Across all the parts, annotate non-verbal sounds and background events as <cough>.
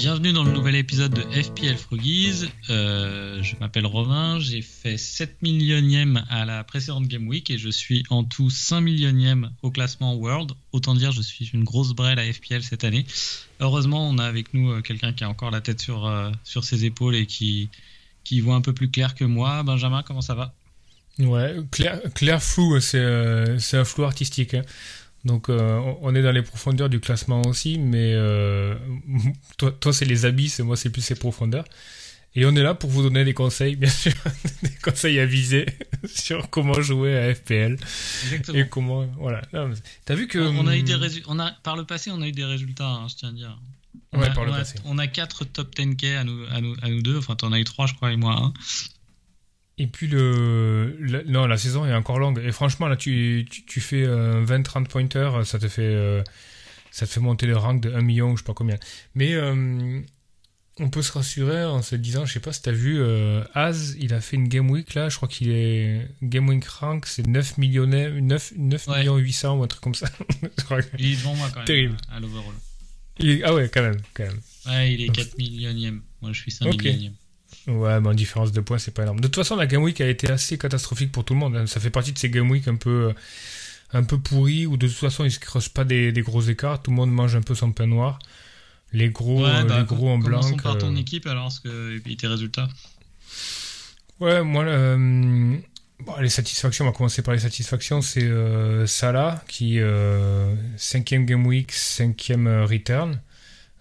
Bienvenue dans le nouvel épisode de FPL Froggies. Euh, je m'appelle Romain, j'ai fait 7 millionième à la précédente Game Week et je suis en tout 5 millionième au classement World. Autant dire, je suis une grosse brêle à FPL cette année. Heureusement, on a avec nous euh, quelqu'un qui a encore la tête sur, euh, sur ses épaules et qui, qui voit un peu plus clair que moi. Benjamin, comment ça va? Ouais, clair, clair flou, c'est un flou artistique. Hein. Donc euh, on est dans les profondeurs du classement aussi, mais euh, <laughs> toi, toi c'est les abysses et moi c'est plus les profondeurs. Et on est là pour vous donner des conseils, bien sûr, <laughs> des conseils avisés <laughs> sur comment jouer à FPL Exactement. et comment voilà. T'as vu que on, a eu des résultats. On a par le passé, on a eu des résultats, hein, je tiens à dire. On ouais, a, par le on a, passé. On a 4 top 10K à nous, à nous, à nous deux. Enfin, t'en as eu 3, je crois, et moi 1. Et puis le, la, non, la saison est encore longue. Et franchement, là, tu, tu, tu fais euh, 20-30 pointers, ça te fait, euh, ça te fait monter le rank de 1 million, je sais pas combien. Mais euh, on peut se rassurer en se disant, je sais pas si t'as vu, euh, Az, il a fait une game week là, je crois qu'il est game week rank, c'est 9 millions, 9, 9 Ouais. millions 800 ou un truc comme ça. <laughs> Il est devant moi quand même Terrible. à, l'overall. est- ah ouais, quand même, quand même. Ouais, il est Donc- 4 millionième. Moi, je suis 5 Ok. millionième. Ouais, mais en différence de points, c'est pas énorme. De toute façon, la Game Week a été assez catastrophique pour tout le monde. hein. Ça fait partie de ces Game Week un peu, euh, un peu pourris où de toute façon, ils se creusent pas des, des gros écarts. Tout le monde mange un peu son pain noir. Les gros, Ouais, euh, bah, les gros en blanc. Commençons par ton euh, équipe alors, ce que, et puis tes résultats. Ouais, moi, euh, bon, les satisfactions, on va commencer par les satisfactions. C'est euh, Salah qui, euh, cinquième Game Week, cinquième return.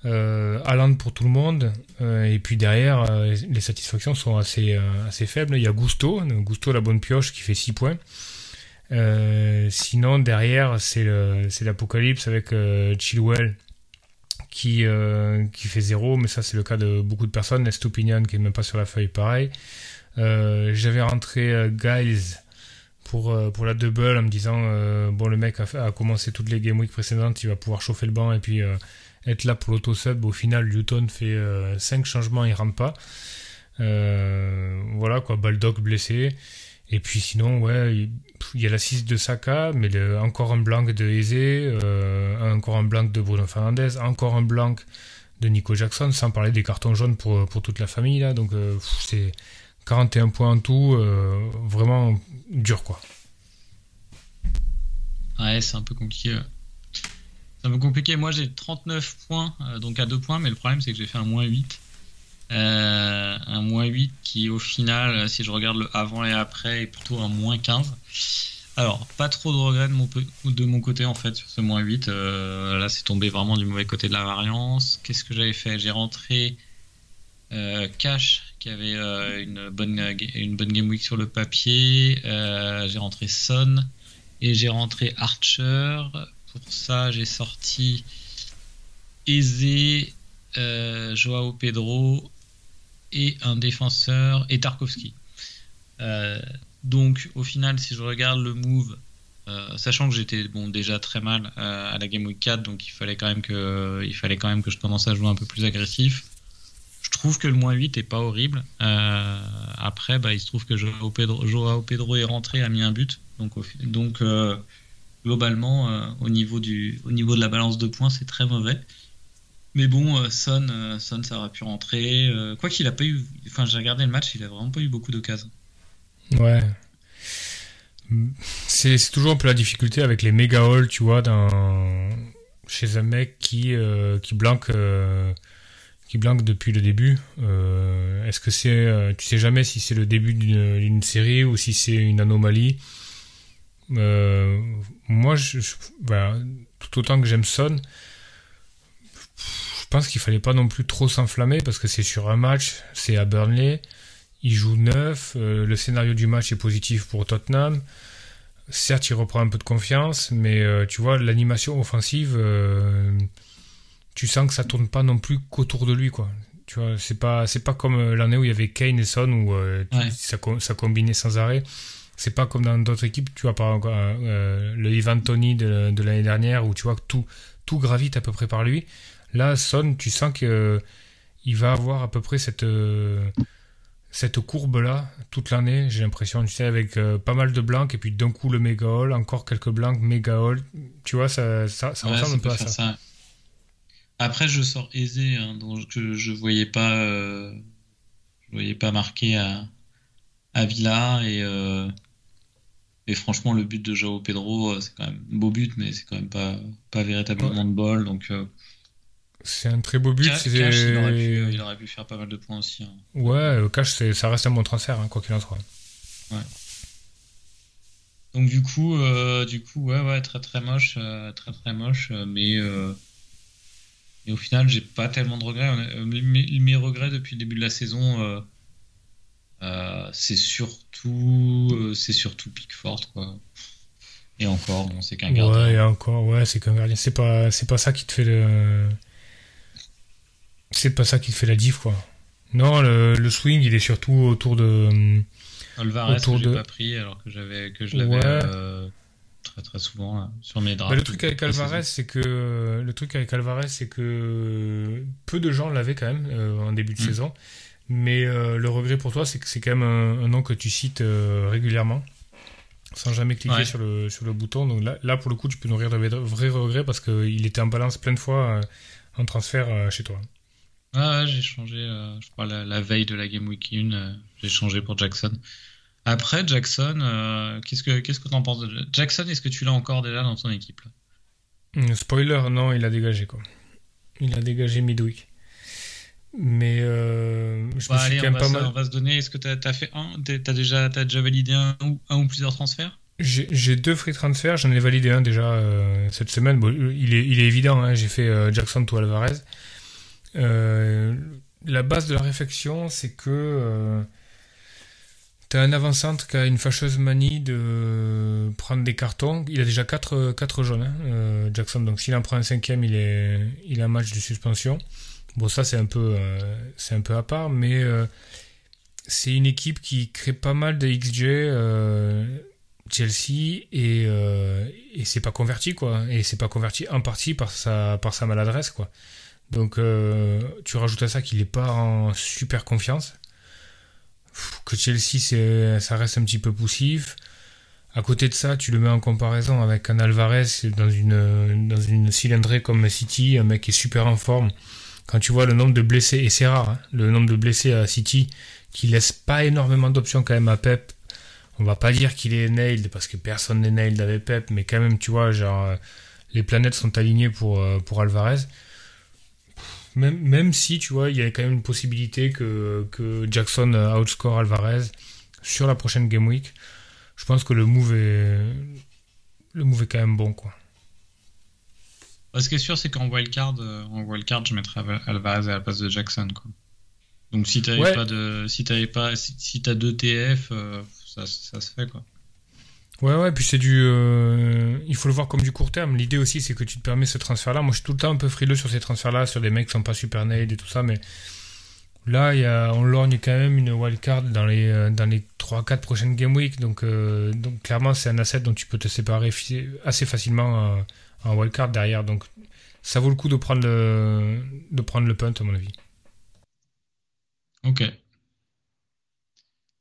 Euh, pour tout le monde. Euh, et puis derrière, euh, les satisfactions sont assez, euh, assez faibles. Il y a Gusto, Gusto la bonne pioche qui fait 6 points. Sinon, derrière, c'est l'apocalypse avec Chilwell qui, qui fait 0, mais ça c'est le cas de beaucoup de personnes. Estopinian qui est même pas sur la feuille, pareil. J'avais rentré Giles pour, pour la double en me disant bon le mec a, a commencé toutes les game week précédentes, il va pouvoir chauffer le banc et puis être là pour l'auto-sub. Au final, Luton fait 5 changements, il rentre pas. Euh, voilà quoi, Baldock blessé. Et puis sinon, ouais, il y a l'assist de Saka, mais encore un blanc de Eze, euh, encore un blanc de Bruno Fernandez, encore un blanc de Nico Jackson, sans parler des cartons jaunes pour, toute la famille là. Donc euh, c'est 41 points en tout, euh, vraiment dur quoi. Ouais, c'est un peu compliqué. C'est un peu compliqué. Moi, j'ai 39 points, euh, donc à 2 points, mais le problème, c'est que j'ai fait un moins 8. Euh, un moins 8 qui, au final, euh, si je regarde le avant et après, est plutôt un moins 15. Alors, pas trop de regrets de mon, côté, en fait, sur ce moins 8. Euh, là, c'est tombé vraiment du mauvais côté de la variance. Qu'est-ce que j'avais fait? J'ai rentré Cash, qui avait une, bonne, une bonne game week sur le papier. J'ai rentré Son. Et j'ai rentré Archer. Pour ça, j'ai sorti Eze, euh, Joao Pedro et un défenseur et Tarkovsky. Euh, donc, au final, si je regarde le move, euh, sachant que j'étais bon déjà très mal à la Game Week 4, donc il fallait quand même que il fallait quand même que je commence à jouer un peu plus agressif. Je trouve que le moins 8 est pas horrible. Après, bah, il se trouve que Joao Pedro, est rentré, a mis un but. Donc, donc globalement, euh, au, niveau du, au niveau de la balance de points, c'est très mauvais. Mais bon, euh, Son, euh, Son, ça aurait pu rentrer. Quoi qu'il a pas eu. Enfin, j'ai regardé le match, il a vraiment pas eu beaucoup d'occasions. Ouais. C'est toujours un peu la difficulté avec les méga halls, tu vois, dans... chez un mec qui, qui blanque. depuis le début. Est-ce que c'est, tu sais jamais si c'est le début d'une série ou si c'est une anomalie. Euh, moi, je, je- voilà, tout autant que j'aime Son, je pense qu'il fallait pas non plus trop s'enflammer parce que c'est sur un match, c'est à Burnley, il joue neuf, euh, le scénario du match est positif pour Tottenham. Certes, il reprend un peu de confiance, mais euh, tu vois, l'animation offensive, tu sens que ça tourne pas non plus qu'autour de lui, quoi. Tu vois, c'est pas, c'est pas comme l'année où il y avait Kane et Son où Ouais. ça, ça combinait sans arrêt. C'est pas comme dans d'autres équipes, tu vois, par exemple, euh, euh, le Ivan Tony de, de l'année dernière où tu vois que tout, tout gravite à peu près par lui. Là, Son, tu sens que euh, il va avoir à peu près cette, euh, cette courbe-là toute l'année, j'ai l'impression, tu sais, avec pas mal de blancs et puis d'un coup le méga haul, encore quelques blancs, méga haul. Tu vois, ça, ça, ça Ouais, ressemble ça un peu à ça. ça. Après, je sors aisé, hein, donc je, je voyais pas, euh, je voyais pas marqué à, à Villa et euh, et franchement, le but de Joao Pedro, euh, c'est quand même un beau but, mais c'est quand même pas pas véritablement de bol. Donc, euh, C'est un très beau but. Cash, il aurait pu, il aurait pu faire pas mal de points aussi. hein. Ouais, euh, Cash, ça reste un bon transfert, hein, quoi qu'il en soit. Donc du coup, euh, du coup, ouais, ouais, très très moche, euh, très très moche, euh, mais euh, mais au final, j'ai pas tellement de regrets. Euh, mes, mes regrets depuis le début de la saison, euh, euh, c'est surtout, euh, c'est surtout Pickford, quoi. Et encore, bon, c'est qu'un gardien. Ouais, et encore, ouais, c'est qu'un gardien. C'est pas, c'est pas ça qui te fait le. C'est pas ça qui te fait la diff, quoi. Non, le, le swing, il est surtout autour de. Alvarez, autour que j'ai de- pas pris alors que j'avais que je l'avais Ouais. euh, très très souvent là, sur mes drafts. Bah, le truc avec Alvarez, c'est que le truc avec Alvarez, c'est que peu de gens l'avaient quand même euh, en début de Mm. saison. Mais euh, le regret pour toi, c'est que c'est quand même un, un nom que tu cites euh, régulièrement, sans jamais cliquer Ouais. sur le sur le bouton. Donc là, là, pour le coup, tu peux nourrir de vrais- regrets parce qu'il était en balance plein de fois euh, en transfert chez toi. Ah ouais, j'ai changé, je crois, la, la veille de la Game Week 1, euh, j'ai changé pour Jackson. Après, Jackson, qu'est-ce que qu'est-ce que t'en penses de Jackson Est-ce que tu l'as encore déjà dans ton équipe là? Spoiler, non, il a dégagé quoi. Il a dégagé midweek. Mais euh, je Bah, me suis allez, quand on même va, pas se, mal. on va se donner. Est-ce que t'as as fait un t'as déjà, t'as déjà validé un ou, un ou plusieurs transferts? J'ai deux free transferts, j'en ai validé un déjà euh, cette semaine. Bon, il, est, il est évident, hein, j'ai fait euh, Jackson to Alvarez. Euh, la base de la réflexion, c'est que euh, t'as un avant-centre qui a une fâcheuse manie de prendre des cartons. Il a déjà 4 quatre, jaunes, hein, euh, Jackson. Donc s'il en prend un cinquième, il est, il a un match de suspension. Bon, ça c'est un peu, euh, c'est un peu à part, mais euh, c'est une équipe qui crée pas mal de XG. euh, Chelsea et, c'est pas converti quoi. Et c'est pas converti en partie par sa par sa maladresse quoi. Donc tu rajoutes à ça qu'il est pas en super confiance. Que Chelsea ça reste un petit peu poussif. À côté de ça tu le mets en comparaison avec un Alvarez dans une dans une cylindrée comme City un mec qui est super en forme quand tu vois le nombre de blessés et c'est rare hein, le nombre de blessés à City qui laisse pas énormément d'options quand même à Pep on va pas dire qu'il est nailed parce que personne n'est nailed avec Pep, mais quand même, tu vois, genre, euh, les planètes sont alignées pour, euh, Alvarez. Même, si, tu vois, il y a quand même une possibilité que, que Jackson euh, outscore Alvarez sur la prochaine Game Week. Je pense que le move est, le move est quand même bon, quoi. Bah, Ce qui est sûr, c'est qu'en wildcard, euh, en wildcard, je mettrais Al- Alvarez à la place de Jackson. Quoi. Donc si t'avais Ouais. pas de, si t'avais pas, si, si t'as deux TF, euh, ça, ça se fait quoi. Ouais, ouais, puis c'est du. euh, il faut le voir comme du court terme. L'idée aussi, c'est que tu te permets ce transfert-là. Moi, je suis tout le temps un peu frileux sur ces transferts-là, sur des mecs qui sont pas super nailed et tout ça, mais là, y a, on lorgne quand même une wildcard dans les, dans les 3-4 prochaines Game Week. Donc, euh, donc clairement, c'est un asset dont tu peux te séparer assez facilement en wildcard derrière. Donc, ça vaut le coup de prendre le, prendre le punt, à mon avis. Ok.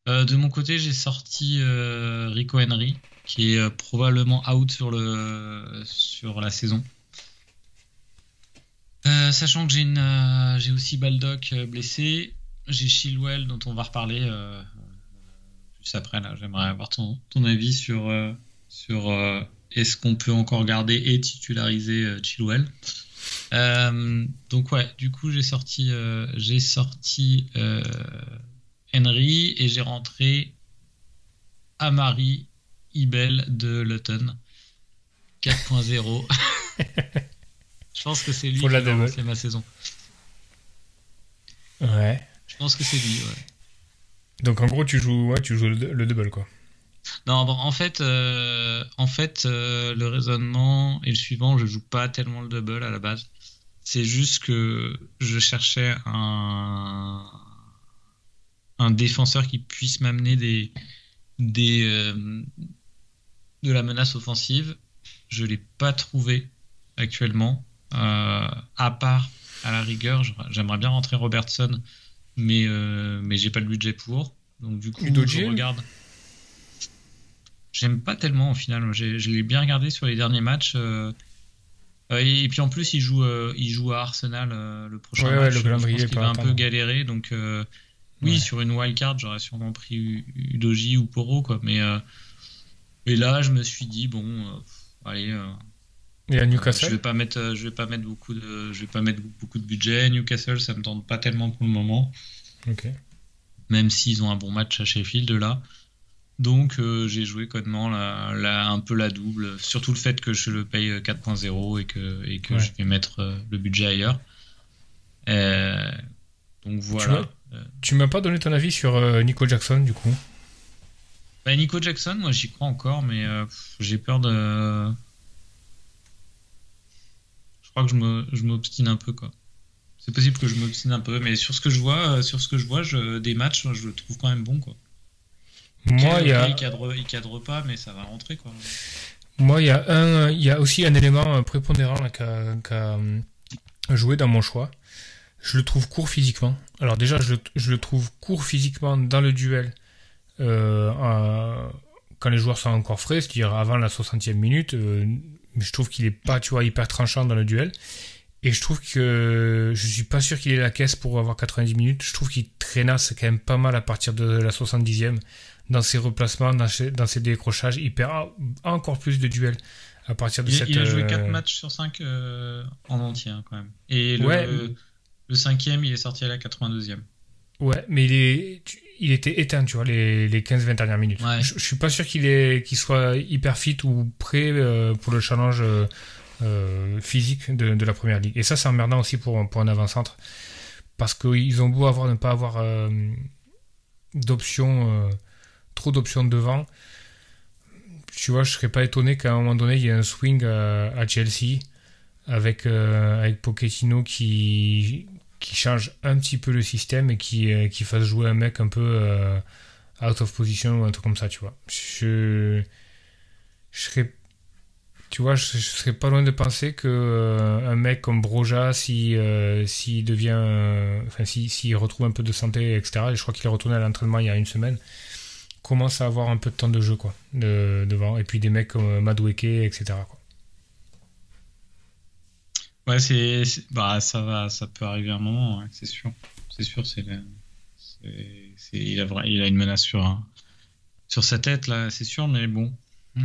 Euh, de mon côté, j'ai sorti euh, Rico Henry, qui est euh, probablement out sur le sur la saison. Sachant que j'ai une, j'ai aussi Baldock blessé, j'ai Chilwell dont on va reparler juste après. Là, j'aimerais avoir ton, avis sur est-ce qu'on peut encore garder et titulariser euh, Chilwell? Euh, donc ouais, du coup j'ai sorti euh, j'ai sorti euh, Henry et j'ai rentré Amari Ibel de Luton 4.0. <laughs> Je pense que c'est lui Faut qui lancer ma saison. Ouais. Je pense que c'est lui. Ouais. Donc, en gros, tu joues, ouais, tu joues le, le double, quoi. Non, bon, en fait, euh, en fait, euh, le raisonnement est le suivant. Je joue pas tellement le double à la base. C'est juste que je cherchais un, un défenseur qui puisse m'amener des, des, euh, de la menace offensive. Je l'ai pas trouvé actuellement. À part, à la rigueur, j'aimerais bien rentrer Robertson, mais, mais j'ai pas le budget pour. Donc du coup, je regarde. J'aime pas tellement au final. Je l'ai bien regardé sur les derniers matchs. Euh, et, puis en plus, il joue, il joue à Arsenal le prochain match. le calendrier il va un peu galérer. Donc oui, sur une wildcard, j'aurais sûrement pris Udoji ou Poro. Quoi. Mais, et là, je me suis dit, bon, allez, et à Newcastle Je vais pas mettre, euh, je vais pas mettre beaucoup de, je vais pas mettre beaucoup de budget. Newcastle, ça me tente pas tellement pour le moment. Ok. Même s'ils ont un bon match à Sheffield là. Donc euh, j'ai joué codement la, un peu la double, surtout le fait que je le paye 4.0 et que, et que je vais mettre euh, le budget ailleurs. donc voilà. Tu m'as pas donné ton avis sur Nico Jackson du coup? Bah, Nico Jackson, moi j'y crois encore, mais j'ai peur de que je m'obstine un peu quoi. C'est possible que je m'obstine un peu, mais sur ce que je vois, euh, sur ce que je vois, je, des matchs, je le trouve quand même bon quoi. Moi, il y a... il cadre, il cadre pas, mais ça va rentrer quoi. Moi, il y a un, il y a aussi un élément prépondérant qui a, euh, joué dans mon choix. Je le trouve court physiquement. Alors déjà, je, je le trouve court physiquement dans le duel. Euh, quand les joueurs sont encore frais, c'est-à-dire avant la 60e minute, mais je trouve qu'il est pas, tu vois, hyper tranchant dans le duel. Et je trouve que je suis pas sûr qu'il ait la caisse pour avoir 90 minutes. Je trouve qu'il traînasse quand même pas mal à partir de la 70e dans ses replacements, dans ses, décrochages. Il perd encore plus de duels à partir de il, cette. Il a joué 4 euh, matchs sur 5 euh, en entier hein, quand même. Et le, le cinquième, il est sorti à la 82e. Ouais, mais il, est, il était éteint, tu vois, les, les 15-20 dernières minutes. Je, suis pas sûr qu'il est, qu'il soit hyper fit ou prêt euh, pour le challenge physique de, de, la première ligue. Et ça, c'est emmerdant aussi pour, pour un avant-centre. Parce qu'ils ont beau avoir, ne pas avoir d'options, trop d'options devant. Tu vois, je serais pas étonné qu'à un moment donné, il y ait un swing à, Chelsea avec, avec Pochettino qui, qui change un petit peu le système et qui, euh, qui fasse jouer un mec un peu euh, out of position ou un truc comme ça, tu vois. Je, je serais, tu vois, je, serais pas loin de penser que euh, un mec comme Broja, si s'il devient, enfin, s'il si, retrouve un peu de santé, etc. Et je crois qu'il est retourné à l'entraînement il y a une semaine commence à avoir un peu de temps de jeu quoi de, devant et puis des mecs comme Madweke etc quoi. Ouais, c'est, bah ça va, ça peut arriver un moment, c'est sûr. C'est sûr, c'est, il a il a une menace sur sur sa tête là, c'est sûr, mais bon.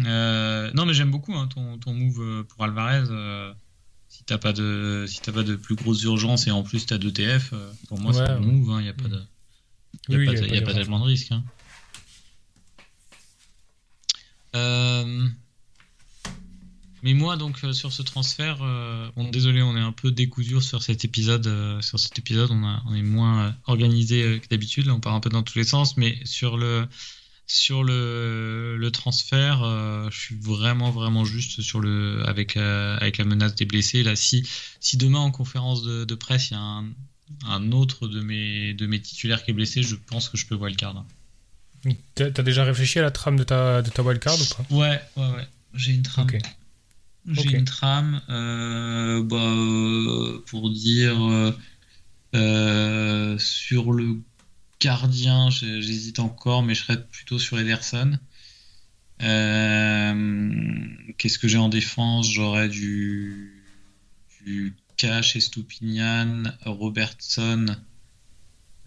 Euh, non, mais j'aime beaucoup hein, ton, ton move euh, pour Alvarez. Euh, si t'as pas de si t'as pas de plus grosses urgences et en plus t'as deux TF, pour moi c'est un move. Il hein, n'y a pas de il y a, pas, y a pas tellement de risque. Hein. Euh, mais moi, donc, euh, sur ce transfert, euh, bon, désolé, on est un peu décousu sur cet épisode. Sur cet épisode, on, est moins organisé que d'habitude. on part un peu dans tous les sens. Mais sur le, sur le, le transfert, je suis vraiment, vraiment juste sur le, avec, avec la menace des blessés. Là, si, si demain, en conférence de, presse, il y a un, autre de mes, de mes titulaires qui est blessé, je pense que je peux wildcard. T'as as déjà réfléchi à la trame de ta, de ta wildcard ou pas? Ouais, ouais, ouais. J'ai une trame. J'ai une trame euh, bah, euh, pour dire euh, sur le gardien, j'hésite encore, mais je serais plutôt sur Ederson. Qu'est-ce que j'ai en défense? J'aurais du, du Cash, Estupinian, Robertson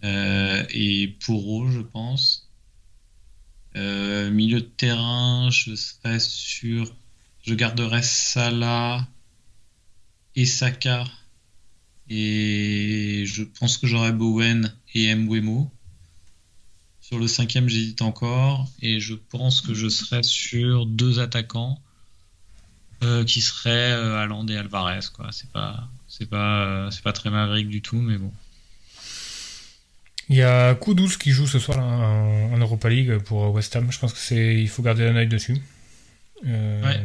et Poro, je pense. Milieu de terrain, je serais sur je garderai Salah et Saka. Et je pense que j'aurai Bowen et Mwemo. Sur le cinquième, j'hésite encore. Et je pense que je serai sur deux attaquants euh, qui seraient euh, et Alvarez. Quoi. C'est pas, c'est pas, euh, c'est pas très maverick du tout, mais bon. Il y a Kudus qui joue ce soir en, Europa League pour West Ham. Je pense que c'est, il faut garder un œil dessus. Euh, ouais.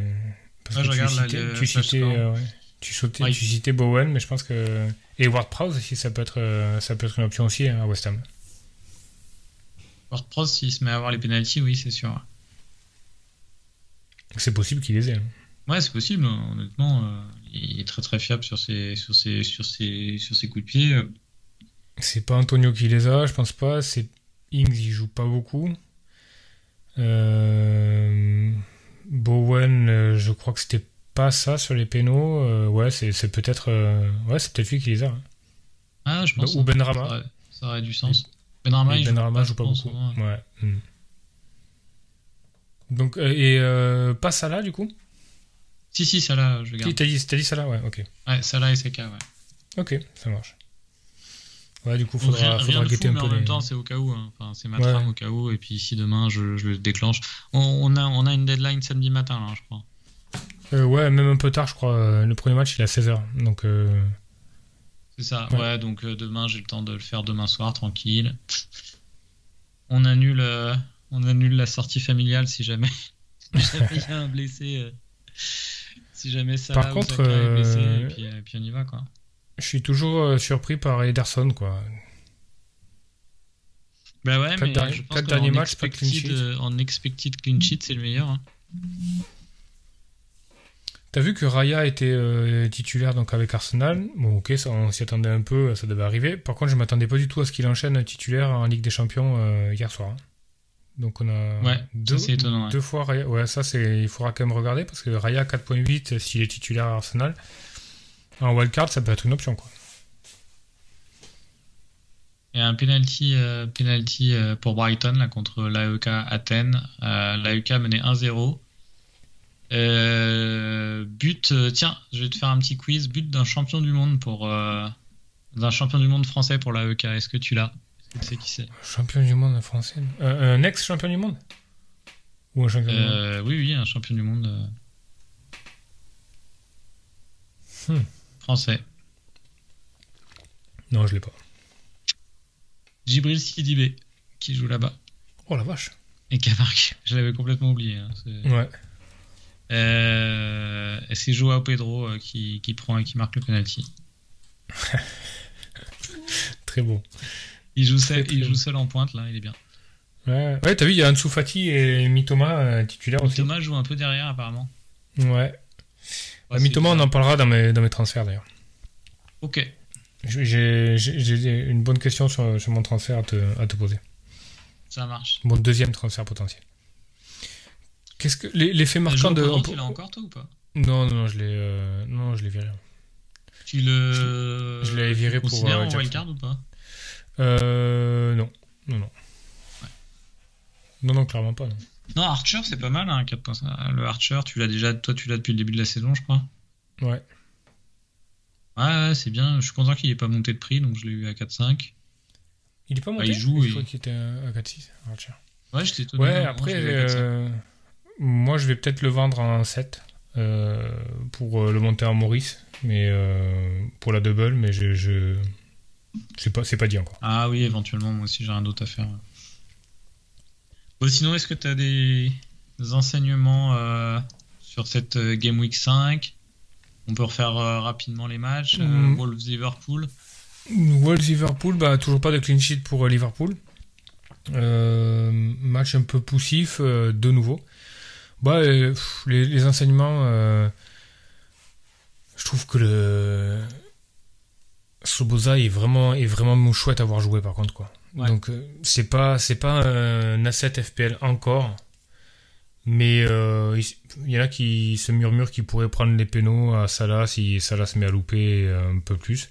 Parce que tu, citais, tu, citais, euh, Tu, sautais, Ouais. tu citais Bowen, mais je pense que. Et Ward Prowse aussi, ça peut être, euh, ça peut être une option aussi hein, à West Ham. WordPress, s'il se met à avoir les pénalties, oui, c'est sûr. C'est possible qu'il les ait. hein. Ouais, c'est possible, hein, honnêtement. euh, il est très très fiable sur ses, sur ses, sur ses, sur ses coups de pied. C'est pas Antonio qui les a, je pense pas. C'est Ings, il joue pas beaucoup. Euh, Bowen, euh, je crois que c'était pas ça sur les pénaux. Euh, ouais, c'est peut-être ouais, c'est peut-être lui qui les a. hein. Ah, je pense. Ou Ben Ça ça aurait du sens. Ben Rama, Mais il Ben joue pas, joue beaucoup. Ouais. hmm. Donc et euh, pas Salah du coup? Si, si, là, je garde. t'as dit, dit Salah, ouais. Ok. Ouais, là et CK, ouais. Ok, ça marche. Ouais, du coup, faudra, rien, rien faudra de guetter fou, un mais peu en même temps, c'est au cas où. hein. Enfin, c'est ma Ouais. trame au cas où. Et puis si demain je, je le déclenche. On, on a, on a une deadline samedi matin, là, je crois. Euh, ouais, même un peu tard, je crois. euh, Le premier match, il est à 16h. Donc, euh, C'est ça, Ouais. ouais, donc euh, demain j'ai le temps de le faire demain soir, tranquille. On annule, on annule la sortie familiale si jamais <laughs> il y a un blessé. si jamais ça Par contre, est blessé, et puis, et puis on y va quoi. Je suis toujours euh, surpris par Ederson, quoi. Bah ouais, Quatre mais derniers- je pense quatre qu'en derniers matchs, pas clean sheet. euh, en expected clean sheet, c'est le meilleur. hein. T'as vu que Raya était euh, titulaire donc avec Arsenal? Bon, ok, ça, on s'y attendait un peu, ça devait arriver. Par contre, je m'attendais pas du tout à ce qu'il enchaîne titulaire en Ligue des Champions euh, hier soir. hein. Donc on a Ouais, deux, ça, étonnant, ouais. fois Raya. Ouais, ça c'est, il faudra quand même regarder parce que Raya 4.8 s'il est titulaire à Arsenal. En wildcard, ça peut être une option quoi. Il y a un penalty, euh, penalty euh, pour Brighton là, contre l'AEK Athènes. Euh, L'AEK menait 1-0. Euh, but, euh, tiens, je vais te faire un petit quiz. But d'un champion du monde pour d'un champion du monde français pour l'AEK. Est-ce que tu l'as? Est-ce que tu sais qui c'est? Champion du monde français. Un ex-champion du monde? Ou un champion du monde? Oui, oui, un champion du monde Hmm. Français. Non, je l'ai pas. Djibril Sidibé qui joue là-bas Oh la vache. et qui a marqué. Je l'avais complètement oublié. hein, Ouais. Euh, c'est Joao Pedro euh, qui, qui prend et qui marque le penalty. <laughs> Très beau. Il joue, seul, il bon. joue seul en pointe là, il est bien. Ouais, ouais t'as vu, il y a Ansu Fati et Mitoma euh, titulaires aussi. Thomas joue un peu derrière apparemment. Ouais. Ouais, Mitoma, on en parlera dans mes, dans mes transferts d'ailleurs. Ok. J'ai- une bonne question sur, sur mon transfert à te, à te poser. Ça marche. Mon deuxième transfert potentiel. Qu'est-ce que l'effet marquant de tu l'as encore toi ou pas? Non, non, non, je l'ai, euh, non, je l'ai viré. Tu le. Je l'avais viré tu pour, considères euh, en wildcard ou pas? Euh, non, non, non. Non, non, clairement pas. Non. Non, Archer c'est pas mal, hein, 4.5. Le Archer, tu l'as déjà, toi tu l'as depuis le début de la saison, je crois. Ouais. Ouais, ouais, c'est bien. Je suis content qu'il ait pas monté de prix, donc je l'ai eu à 4.5. Il est pas monté il joue, Je crois qu'il était à 4-6. Archer. Ouais, j'étais étonné. Ouais, non, après, je l'ai eu à 4.5. euh, moi je vais peut-être le vendre en 7 euh, pour euh, le monter en Maurice, mais euh, pour la double, mais je, je c'est pas c'est pas dit encore. Ah oui, éventuellement, moi aussi j'ai rien d'autre à faire. Bon, sinon, est-ce que tu as des, des enseignements euh, sur cette euh, Game Week 5 On peut refaire euh, rapidement les matchs. Euh, Mm. Wolves-Liverpool. Wolves Liverpool, bah toujours pas de clean sheet pour Liverpool. Match un peu poussif de nouveau. Bah les, les enseignements, je trouve que le Soboza est vraiment est vraiment chouette à voir jouer par contre quoi. Ouais. Donc euh, c'est pas c'est pas un asset FPL encore, mais euh, il y en a qui se murmurent qu'il pourrait prendre les pénaux à Salah si Salah se met à louper euh, un peu plus.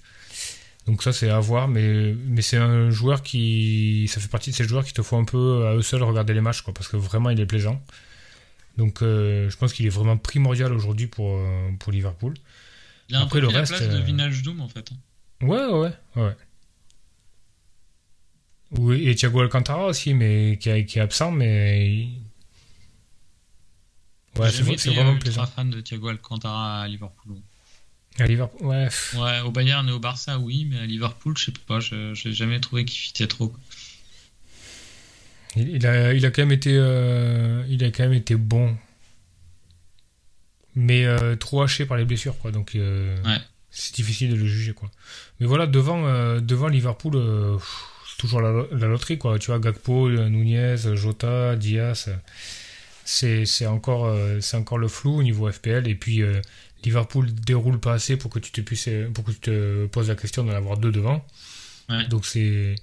Donc ça c'est à voir, mais, mais c'est un joueur qui... Ça fait partie de ces joueurs qui te font un peu à eux seuls regarder les matchs, quoi, parce que vraiment il est plaisant. Donc euh, je pense qu'il est vraiment primordial aujourd'hui pour, pour Liverpool. Il a un Après, peu le pris reste, la place de Vinage Doom en fait. Ouais, ouais, ouais. Oui, et Thiago Alcantara aussi, mais qui, est- absent, mais... Ouais, c'est vraiment plaisant. fan de Thiago Alcantara à Liverpool. À Liverpool, ouais. Ouais, au Bayern et au Barça, oui, mais à Liverpool, je sais pas, je j'ai jamais trouvé qu'il fitait trop. Il, il a, il a quand même été, euh, il a quand même été bon. mais euh, trop haché par les blessures, quoi. Donc, euh, Ouais. c'est difficile de le juger, quoi. Mais voilà, devant, devant Liverpool, pff, toujours la, la loterie, quoi. Tu vois, Gakpo, euh, Nunez, Jota, Diaz, euh, c'est c'est encore, euh, c'est encore le flou au niveau FPL. Et puis, euh, Liverpool déroule pas assez pour que tu te puisses, pour que tu te poses la question d'en avoir deux devant. Ouais. Donc c'est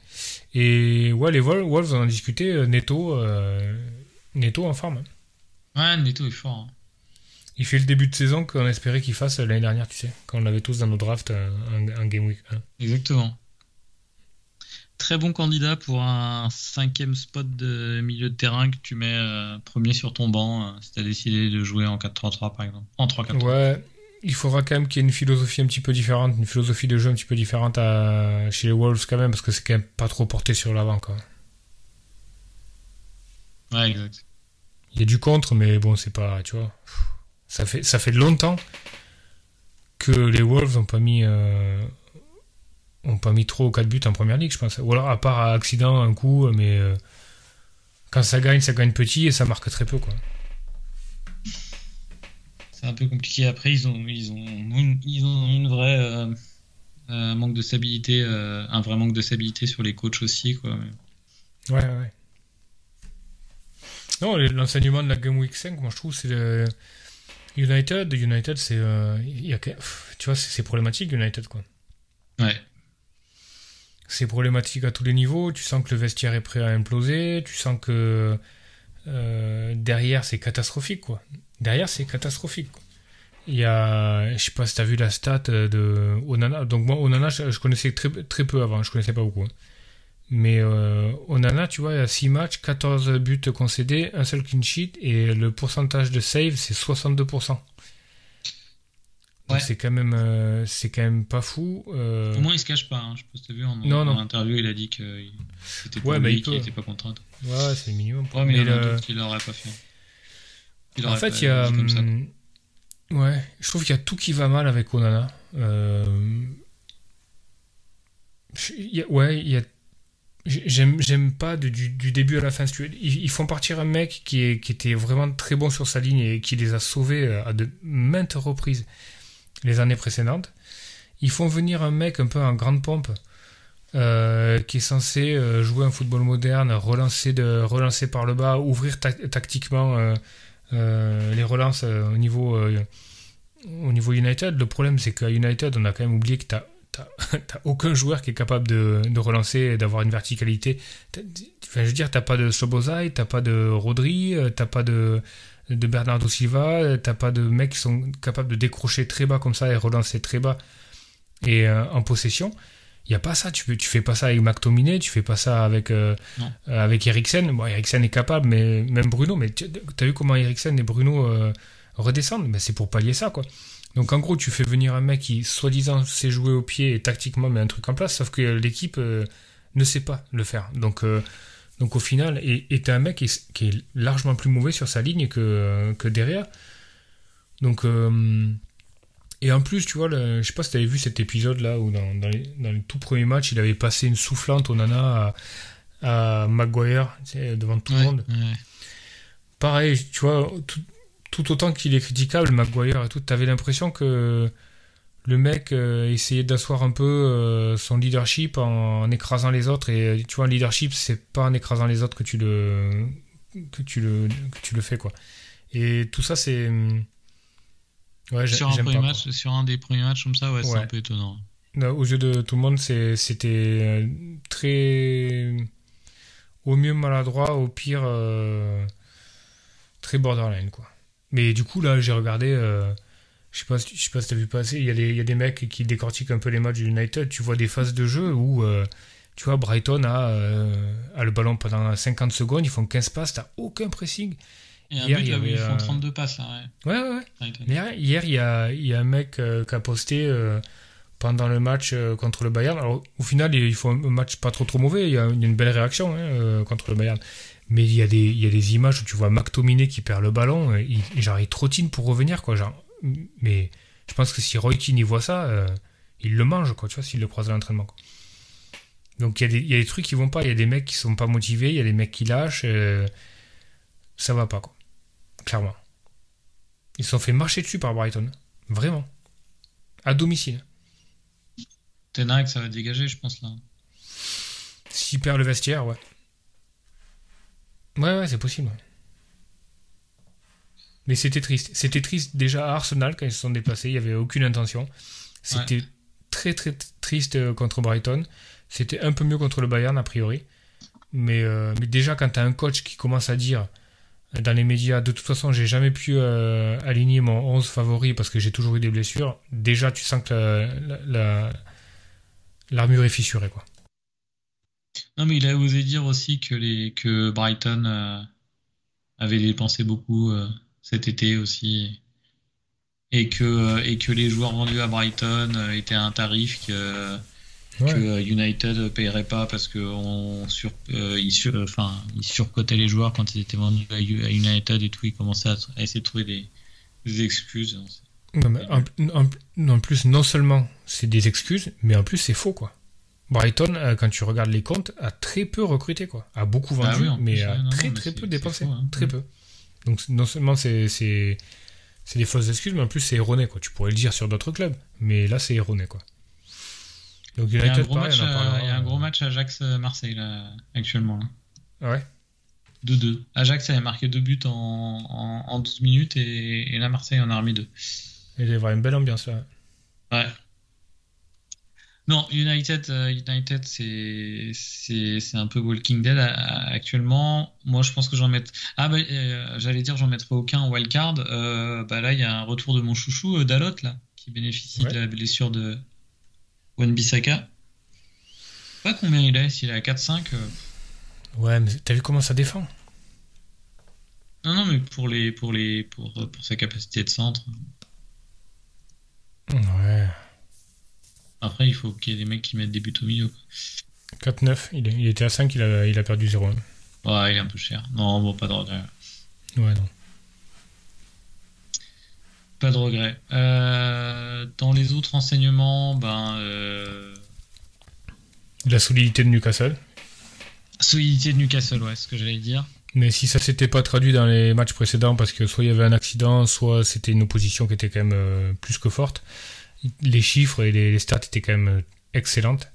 et ouais les Wolves, Wolves on en a discuté. Neto, euh, Neto en forme. hein. Ouais, Neto est fort. hein. Il fait le début de saison qu'on espérait qu'il fasse l'année dernière, tu sais, quand on avait tous dans nos drafts un, un- un game week. hein. Exactement. Très bon candidat pour un cinquième spot de milieu de terrain que tu mets euh, premier sur ton banc euh, si tu as décidé de jouer en 4-3-3 par exemple. En 3-4-3. Ouais, il faudra quand même qu'il y ait une philosophie un petit peu différente, une philosophie de jeu un petit peu différente à, chez les Wolves quand même, parce que c'est quand même pas trop porté sur l'avant. quoi. Ouais, exact. Il y a du contre, mais bon, c'est pas, tu vois, ça fait ça fait longtemps que les Wolves ont pas mis euh, ont pas mis trop 4 buts en première ligue, je pense. Ou alors à part à accident un coup, mais euh, quand ça gagne, ça gagne petit et ça marque très peu quoi. C'est un peu compliqué. Après, ils ont, ils ont, une, ils ont une vraie euh, euh, manque de stabilité, un vrai manque de stabilité sur les coachs aussi. Quoi. Ouais, ouais, ouais. Non, l'enseignement de la Game Week 5, moi je trouve, c'est le United. United, c'est. tu vois, c'est problématique, United, quoi. Ouais. C'est problématique à tous les niveaux. Tu sens que le vestiaire est prêt à imploser. Tu sens que euh, derrière, c'est catastrophique, quoi. Derrière, c'est catastrophique. Il y a, je sais pas si t'as vu la stat de Onana. Donc moi, Onana, je, je connaissais très, très peu avant. Je connaissais pas beaucoup. hein. Mais euh, Onana, tu vois, il y a 6 matchs, 14 buts concédés, un seul clean sheet et le pourcentage de save, c'est 62%. Ouais. c'est quand même, euh, c'est quand même pas fou. euh, Au moins, il se cache pas. Hein. Je t'as vu en, Non, en non. interview, il a dit que c'était Ouais, bah, il qu'il était pas content. Ouais, c'est le minimum. Ouais, mais, il y en a le- pas fait. Il En fait, il y a. dit comme ça. hum, Ouais, je trouve qu'il y a tout qui va mal avec Onana. Euh, y a- Ouais, il y a. J'aime, j'aime pas de- du, du début à la fin. Ils, ils font partir un mec qui, est, qui était vraiment très bon sur sa ligne et qui les a sauvés à de maintes reprises les années précédentes. Ils font venir un mec un peu en grande pompe euh, qui est censé euh, jouer un football moderne, relancer, de, relancer par le bas, ouvrir ta- tactiquement euh, les relances au niveau au niveau United. Le problème, c'est qu'à United, on a quand même oublié que t'as t'as <laughs> aucun joueur qui est capable de, de relancer et d'avoir une verticalité. Enfin, je veux dire, t'as pas de Sobozai, t'as pas de Rodri, t'as pas de de Bernardo Silva, t'as pas de mecs qui sont capables de décrocher très bas comme ça et relancer très bas et euh, en possession. Il y a pas ça, tu, tu fais pas ça avec McTominay, tu fais pas ça avec euh, avec Eriksen. Bon, Eriksen est capable, mais même Bruno, mais tu as vu comment Eriksen et Bruno euh, redescendent? Mais c'est pour pallier ça, quoi. Donc en gros, tu fais venir un mec qui, soi-disant, sait jouer au pied et tactiquement met un truc en place, sauf que l'équipe ne sait pas le faire. Donc, donc au final, et et t'as un mec qui est, qui est largement plus mauvais sur sa ligne que, que derrière. Donc, euh, et en plus, tu vois, le, je sais pas si t'avais vu cet épisode là où dans, dans, les, dans les tout premiers matchs, il avait passé une soufflante au nana à, à Maguire, tu sais, devant tout le monde ouais. pareil, tu vois, tout, tout autant qu'il est critiquable, Maguire et tout, t'avais l'impression que le mec euh, essayait d'asseoir un peu euh, son leadership en, en écrasant les autres. Et tu vois, un leadership, c'est pas en écrasant les autres que tu le, que tu le, que tu le fais, quoi. Et tout ça, c'est. hum, Ouais, Sur un, pas, match, sur un des premiers matchs comme ça, ouais, c'est un peu étonnant. Aux yeux de tout le monde, c'était euh, très. Au mieux maladroit, au pire. euh, très borderline, quoi. Mais du coup, là, j'ai regardé. Euh, je sais pas, si- je sais pas si t'as vu passer. Il y, a des, il y a des mecs qui décortiquent un peu les matchs du United. Tu vois des phases de jeu où, euh, tu vois, Brighton a, euh, a le ballon pendant 50 secondes. Ils font 15 passes. T'as aucun pressing. Et un Hier, but il y avait, ils font euh, 32 passes, là, ouais. Ouais, ouais. Hier, hier, il y a, il y a un mec euh, qui a posté euh, pendant le match euh, contre le Bayern. Alors, au final, ils font un match pas trop trop mauvais. Il y a, il y a une belle réaction hein, euh, contre le Bayern. Mais il y, a des, il y a des images où tu vois McTominay qui perd le ballon. euh, Il, genre, il trottine pour revenir. Quoi, genre, mais je pense que si Roy Keane y voit ça, euh, il le mange, quoi, tu vois, s'il le croise à l'entraînement. quoi. Donc il y, a des, il y a des trucs qui vont pas. Il y a des mecs qui sont pas motivés. Il y a des mecs qui lâchent. euh, ça va pas, quoi. Clairement. Ils se sont fait marcher dessus par Brighton. Vraiment. À domicile. Ten ça va dégager, je pense, là. S'il perd le vestiaire, ouais. Ouais, ouais, c'est possible. Mais c'était triste. C'était triste déjà à Arsenal quand ils se sont déplacés. Il n'y avait aucune intention. C'était très, très triste euh, contre Brighton. C'était un peu mieux contre le Bayern, a priori. Mais, euh, mais déjà, quand tu as un coach qui commence à dire dans les médias, de toute façon, j'ai jamais pu euh, aligner mon 11 favori parce que j'ai toujours eu des blessures, déjà, tu sens que l'armure est fissurée. Quoi. Non, mais il a osé dire aussi que, les, que Brighton euh, avait dépensé beaucoup cet été aussi. Et que, et que les joueurs vendus à Brighton étaient à un tarif que que euh, United paierait pas parce on sur, euh, sur, enfin, surcotaient les joueurs quand ils étaient vendus à United et tout. Ils commençaient à, essayer de trouver des, excuses. en, plus, non seulement c'est des excuses, mais en plus c'est faux quoi. Brighton, euh, quand tu regardes les comptes, a très peu recruté quoi, a beaucoup bah vendu, mais a très très peu dépensé, hein. très peu. Donc non seulement c'est des fausses excuses, mais en plus c'est erroné quoi. Tu pourrais le dire sur d'autres clubs, mais là c'est erroné quoi il y a un gros, match, il y a un gros match Ajax-Marseille actuellement. Ah ouais 2-2. Ajax avait marqué deux buts en, en, 12 minutes et, et, là Marseille en a remis deux. Il y avoir une belle ambiance là. Ouais. Non, United, euh, United c'est un peu Walking Dead actuellement. Moi, je pense que j'en mette. Ah, bah, euh, j'allais dire, j'en mettrai aucun en wildcard. Euh, bah, là, il y a un retour de mon chouchou, Dalot, là, qui bénéficie de la blessure de, Wan Bissaka. Pas combien il est, s'il est à 4-5. Euh. Ouais, mais t'as vu comment ça défend? Non, non, mais pour, les, pour, les, pour, pour sa capacité de centre. Ouais. Après, il faut qu'il y ait des mecs qui mettent des buts au milieu. 4-9, il, il, était à 5, il a, il a perdu 0. Ouais, il est un peu cher. Non, bon, pas de regret. Ouais, non. Pas de regret. Euh, dans les autres enseignements, ben. Euh, La solidité de Newcastle. Solidité de Newcastle, ouais, ce que j'allais dire. Mais si ça s'était pas traduit dans les matchs précédents parce que soit il y avait un accident, soit c'était une opposition qui était quand même euh, plus que forte, les chiffres et les, stats étaient quand même excellentes.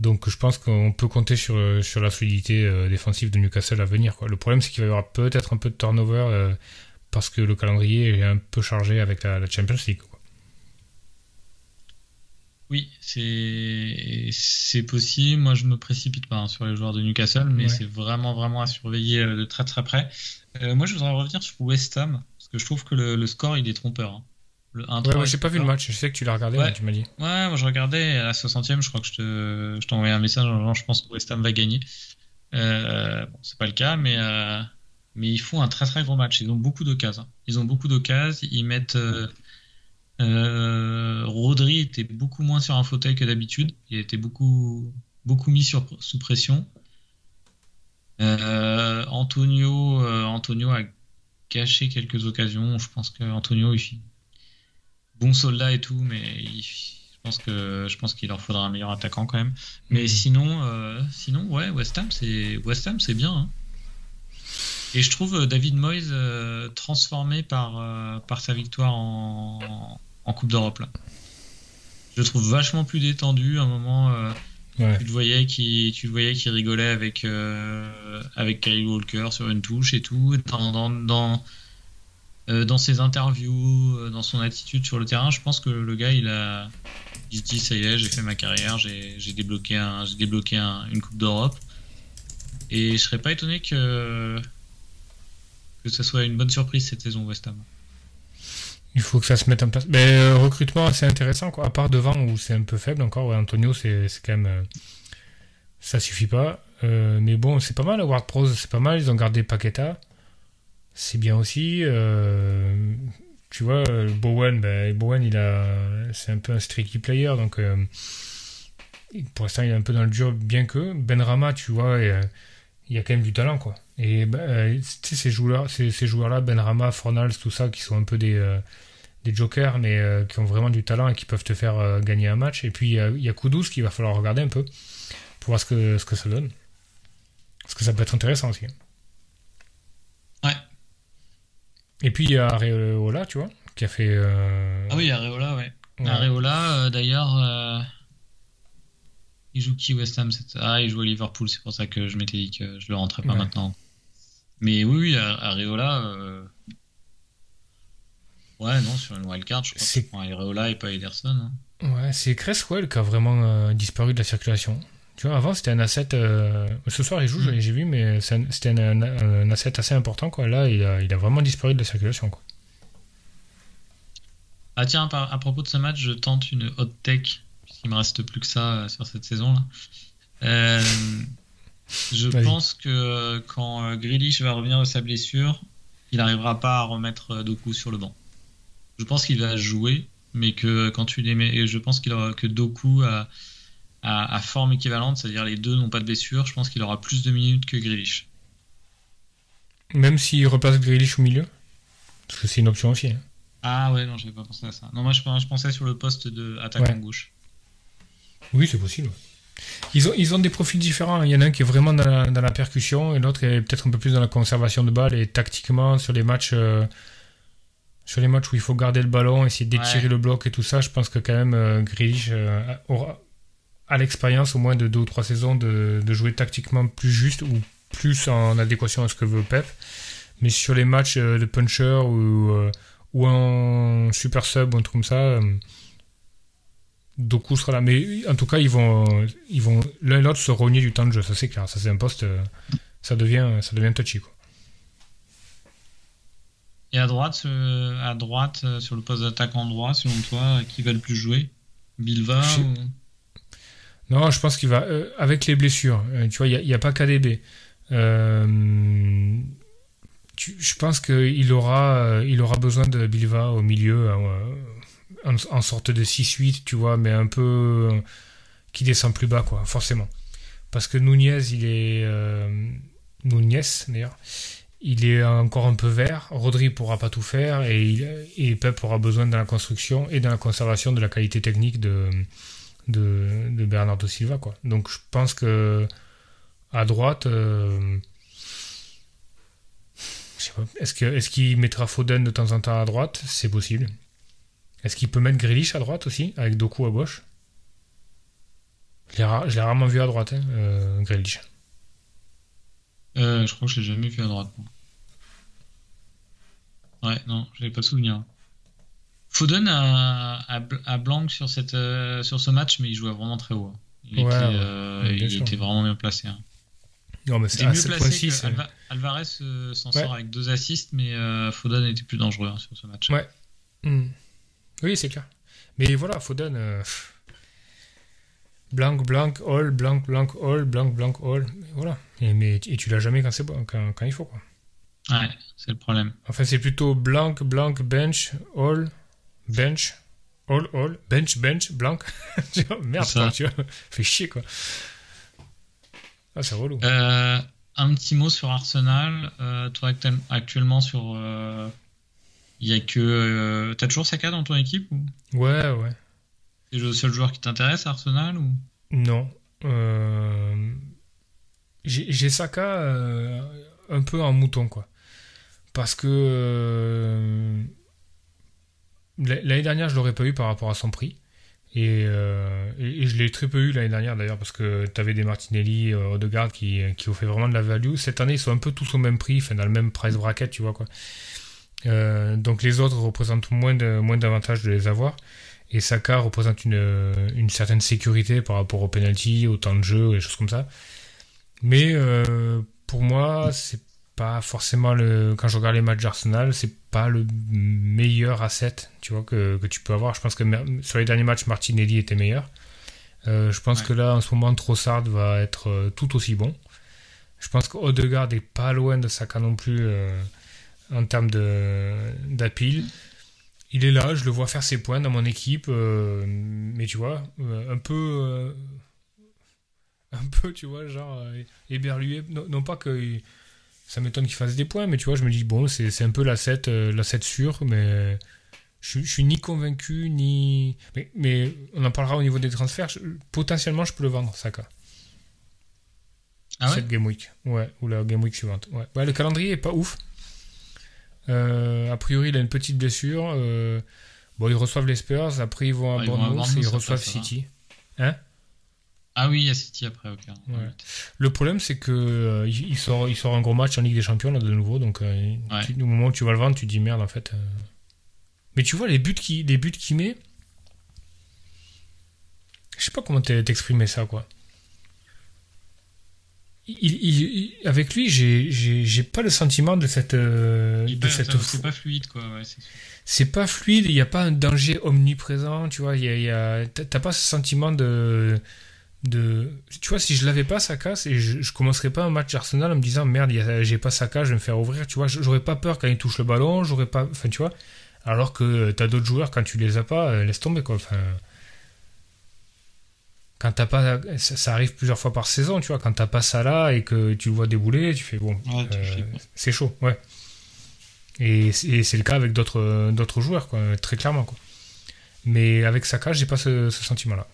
Donc je pense qu'on peut compter sur, sur la solidité défensive de Newcastle à venir. Quoi. Le problème c'est qu'il va y avoir peut-être un peu de turnover parce que le calendrier est un peu chargé avec la, Champions League. Oui, c'est possible. Moi, je me précipite pas hein, sur les joueurs de Newcastle, mais c'est vraiment vraiment à surveiller euh, de très très près. Euh, moi, je voudrais revenir sur West Ham parce que je trouve que le, score il est trompeur. Hein. Le 1 ouais, j'ai pas vu le match. Je sais que tu l'as regardé, tu m'as dit. Ouais, moi je regardais à la 60e. Je crois que je te je envoyé un message en je pense que West Ham va gagner. Euh, bon, c'est pas le cas, mais euh, mais ils font un très très gros match. Ils ont beaucoup d'occasions. Ils ont beaucoup d'occasions. Ils mettent. Euh, euh, Rodri était beaucoup moins sur un fauteuil que d'habitude. Il était beaucoup, beaucoup mis sur, sous pression. Antonio, Antonio a gâché quelques occasions. Je pense que Antonio, il, bon soldat et tout, mais je pense que je pense qu'il leur faudra un meilleur attaquant quand même. Mais mhm. sinon, sinon, ouais, West Ham, c'est West Ham, c'est bien. Hein. Et je trouve euh, David Moyes euh, transformé par, euh, par sa victoire en, en Coupe d'Europe. là. Je le trouve vachement plus détendu. À un moment, tu le voyais qui tu voyais qui rigolait avec avec Kyle Walker sur une touche et tout. Dans dans dans, ses interviews, dans son attitude sur le terrain, je pense que le gars il a dit ça y est, j'ai fait ma carrière, j'ai débloqué un débloqué une Coupe d'Europe. Et je serais pas étonné que que ce soit une bonne surprise cette saison West Ham. Il faut que ça se mette en place. Mais euh, recrutement assez intéressant, quoi. À part devant où c'est un peu faible encore. Antonio, c'est quand même. Euh, ça suffit pas. Euh, mais bon, c'est pas mal. Ward Pros, c'est pas mal. Ils ont gardé Paqueta. C'est bien aussi. tu vois, Bowen, ben, Bowen, il a, c'est un peu un streaky player. Donc, pour l'instant, il est un peu dans le dur, bien que. Benrama, tu vois, il y a quand même du talent, quoi. Et bah, euh, ces joueurs-là, ces, joueurs-là, Benrama, Fornals, tout ça, qui sont un peu des, euh, jokers, mais euh, qui ont vraiment du talent et qui peuvent te faire gagner un match. Et puis il y a Kudus qu'il va falloir regarder un peu pour voir ce que, ça donne. Parce que ça peut être intéressant aussi. Ouais. Et puis il y a Areola, tu vois, qui a fait. euh, Ah oui, Areola, ouais. ouais. Areola, euh, d'ailleurs, euh, il joue qui West Ham cette- Ah, il joue à Liverpool, c'est pour ça que je m'étais dit que je le rentrais pas Ouais. maintenant. Mais oui, oui, Are- Areola. euh, Ouais, non, sur une wildcard, je crois que C'est- Areola et pas Ederson. hein. Ouais, c'est Cresswell qui a vraiment euh, disparu de la circulation. Tu vois, avant c'était un asset. euh, Ce soir il joue, Mm. j'ai vu, mais c'était un, un- un asset assez important. Quoi. Là, il a, il a vraiment disparu de la circulation. Quoi. Ah tiens, à propos de ce match, je tente une hot take, puisqu'il me reste plus que ça euh, sur cette saison-là. Euh, je pense que quand Grealish va revenir de sa blessure, il n'arrivera pas à remettre Doku sur le banc. Je pense qu'il va jouer, mais que quand tu les mets, et je pense qu'il aura que Doku a, a forme équivalente, c'est-à-dire les deux n'ont pas de blessure, je pense qu'il aura plus de minutes que Grealish. Même s'il replace Grealish au milieu, parce que c'est une option aussi. hein. Ah ouais, non, j'avais pas pensé à ça. Non, moi je, je pensais sur le poste de attaquant Ouais. gauche. Oui, c'est possible. Ils ont, ils ont des profils différents. Il y en a un qui est vraiment dans la, dans la percussion et l'autre est peut-être un peu plus dans la conservation de balles et tactiquement sur les matchs. euh, sur les matchs où il faut garder le ballon, essayer d'étirer Ouais. le bloc et tout ça, je pense que quand même euh, Grealish euh, aura à l'expérience au moins de deux ou trois saisons de, de jouer tactiquement plus juste ou plus en adéquation à ce que veut Pep. Mais sur les matchs euh, de puncher ou, euh, ou en super sub ou un truc comme ça, euh, Doku sera là. Mais en tout cas, ils vont, ils vont l'un et l'autre se rogner du temps de jeu, ça c'est clair. Ça c'est un poste, ça devient, ça devient touchy. Quoi. Et à droite, à droite sur le poste d'attaquant droit, selon toi, qui va le plus jouer? Bilva Je- ou- Non, je pense qu'il va. euh, avec les blessures, euh, tu vois, il n'y a, pas KDB. Euh, je pense qu'il aura, il aura besoin de Bilva au milieu, en, sorte de 6-8, tu vois, mais un peu. qui descend plus bas, quoi, forcément. Parce que Nunez, il est. Nunez, d'ailleurs. Il est encore un peu vert. Rodri pourra pas tout faire et Pep aura besoin de la construction et de la conservation de la qualité technique de, de, Bernardo Silva. Donc je pense que à droite euh, je est-ce qu'il mettra Foden de temps en temps à droite? C'est possible. Est-ce qu'il peut mettre Grealish à droite aussi avec Doku à gauche? Je l'ai ra- je l'ai rarement vu à droite hein, euh. Euh, Je crois que je l'ai jamais vu à droite. Ouais, non, j'avais pas souvenir. Foden a, a, bl- a blanc sur, cette, euh, sur ce match, mais il jouait vraiment très haut. hein. Il, Ouais, était, euh, Ouais, il était vraiment bien placé. hein. Non mais Il c'est mieux placé que Alva- Alvarez euh, s'en Ouais. sort avec deux assists, mais Foden était plus dangereux hein, sur ce match. Ouais. Hmm. Oui, c'est clair. Mais voilà, Foden. Blanc, blanc, all, blanc, blanc, all, blanc, blanc, all. Voilà. Et, mais, et tu l'as jamais quand, bon, quand, quand il faut. Quoi. Ouais, c'est le problème. Enfin, c'est plutôt blanc, blanc, bench, all, bench, all, all, bench, bench. <laughs> Tu vois, Merde, quoi, tu vois. <laughs> Fait chier, quoi. Ah, c'est relou. Euh, un petit mot sur Arsenal. Euh, toi, actu- actuellement, sur. euh, Il y a que. euh, T'as toujours Saka dans ton équipe ou? Ouais, ouais. c'est le seul joueur qui t'intéresse, Arsenal ou... Non. Euh, J'ai Saka euh, un peu en mouton, quoi. Parce que euh, l'année dernière, je l'aurais pas eu par rapport à son prix. Et, euh, je l'ai très peu eu l'année dernière d'ailleurs parce que tu avais des Martinelli, euh, Odegaard qui, qui fait vraiment de la value. Cette année, ils sont un peu tous au même prix, enfin dans le même price bracket, tu vois quoi. Euh, donc les autres représentent moins de moins d'avantages de les avoir. Et Saka représente une, une certaine sécurité par rapport au penalty, au temps de jeu, et des choses comme ça. Mais euh, pour moi, c'est pas forcément le. Quand je regarde les matchs d'Arsenal, c'est pas le meilleur asset, tu vois, que, que tu peux avoir. Je pense que sur les derniers matchs, Martinelli était meilleur. Euh, je pense Ouais. que là, en ce moment, Trossard va être euh, tout aussi bon. Je pense qu'Odegaard est pas loin de Saka non plus euh, en termes d'appeal. Il est là, je le vois faire ses points dans mon équipe, mais tu vois, un peu, <laughs> un peu, tu vois, genre éberlué. Non, non pas que ça m'étonne qu'il fasse des points, mais tu vois, je me dis bon, c'est c'est un peu la 7, euh, la 7 sûre, mais je, je suis ni convaincu ni. Mais, mais on en parlera au niveau des transferts. je- potentiellement, je peux le vendre, Saka. Ah ouais? Cette game week. Ouais, ou la game week suivante. Ouais. Ouais, le calendrier est pas ouf. Euh, a priori, il a une petite blessure. Euh, bon, ils reçoivent les Spurs. Après, ils vont à à Bournemouth et ils reçoivent va. City. Hein? Ah oui, il y a City après, ok. Ouais. Le problème, c'est que euh, il sort, il sort un gros match en Ligue des Champions là de nouveau. Donc, euh, Ouais. tu- au moment où tu vas le vendre, tu te dis merde en fait. euh. Mais tu vois les buts qu'il met. Je sais pas comment t'e- t'exprimer ça quoi. Il, il- il- avec lui, j'ai- pas le sentiment de cette, euh, de cette C'est pas fluide, quoi. Ouais, c'est pas fluide, il n'y a pas un danger omniprésent, tu vois, y a, y a- t'as pas ce sentiment de, de... Tu vois, si je l'avais pas, Saka, c'est- je, je commencerais pas un match Arsenal en me disant, merde, j'ai pas Saka, je vais me faire ouvrir, tu vois, j'aurais pas peur quand il touche le ballon, j'aurais pas... Enfin, tu vois, alors que t'as d'autres joueurs, quand tu les as pas, euh, laisse tomber, quoi, enfin... Quand t'as pas... Ça, ça arrive plusieurs fois par saison, tu vois, quand t'as pas ça là et que tu le vois débouler, tu fais, bon, Ouais, euh, c'est chaud, ouais. Et c'est et c'est le cas avec d'autres euh, d'autres joueurs, quoi, très clairement. Quoi. Mais avec Saka, j'ai pas ce, ce sentiment-là.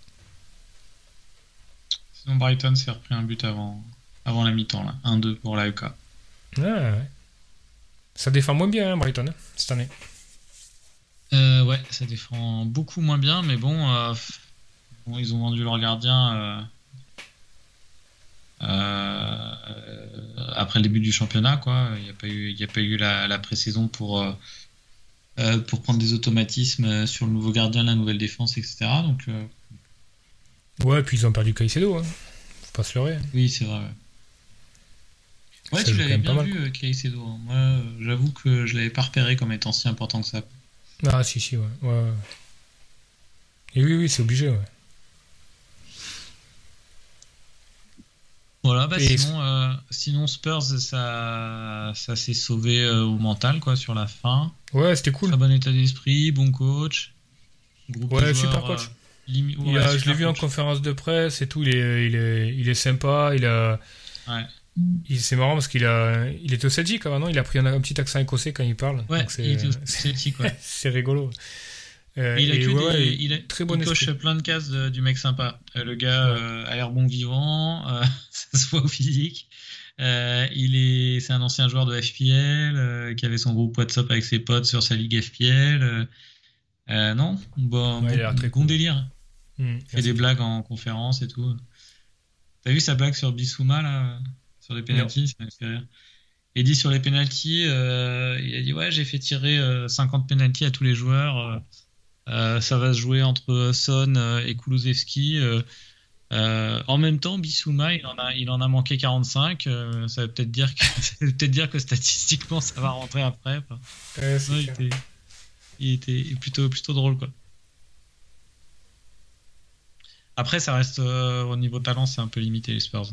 Sinon, Brighton s'est repris un but avant, avant la mi-temps, là. 1-2 pour la UK. Ouais. Ça défend moins bien, hein, Brighton, hein, cette année. Euh, ouais, ça défend beaucoup moins bien, mais bon, euh, bon, ils ont vendu leur gardien euh, après le début du championnat, quoi. Il n'y a pas eu, il y a pas eu la, la pré-saison pour, pour prendre des automatismes sur le nouveau gardien, la nouvelle défense, etc. Donc, Ouais, puis ils ont perdu Caicedo, hein. faut pas se leurrer. hein. oui, c'est vrai. Ouais, tu l'avais bien vu, euh, Caicedo. hein. Moi, euh, j'avoue que je l'avais pas repéré comme étant si important que ça. Ah, si, si, ouais. ouais. Et oui, oui, c'est obligé, ouais. Voilà, bah sinon, euh, sinon Spurs, ça, ça s'est sauvé euh, au mental quoi sur la fin. Ouais, c'était cool. Très bon état d'esprit, bon coach. Groupe de Ouais, joueurs, super coach. Euh, limi- ouais, a- je l'ai vu en conférence de presse et tout, il est, il est, il est sympa, il a... Ouais. il- C'est marrant parce qu'il a, il était au Celtic avant, non Il a pris un, un petit accent écossais quand il parle. Ouais, c'est- il était ouais. <laughs> c'est rigolo. Euh, il a et que ouais, des- il a- très bon il coche plein de cases de- du mec sympa. Euh, le gars euh, a l'air bon vivant, euh, <laughs> ça se voit au physique. Euh, il est, c'est un ancien joueur de FPL euh, qui avait son groupe WhatsApp avec ses potes sur sa ligue FPL. euh, euh, non, bon, Ouais, il a bon, l'air très bon cool. délire. Il fait des blagues en conférence et tout. T'as vu sa blague sur Bissouma là, sur les pénalties, ça m'a fait rire. Il dit sur les pénalties, euh, il a dit ouais j'ai fait tirer euh, 50 pénalties à tous les joueurs. euh, euh, ça va se jouer entre Son euh, et Kulusevski. euh, euh, en même temps, Bissouma, il en a, il en a manqué 45. euh, ça veut peut-être dire que, <laughs> dire statistiquement, ça va rentrer après. Ouais, Non, il, était, il était plutôt, plutôt drôle, quoi. Après, ça reste euh, au niveau talent, c'est un peu limité les Spurs.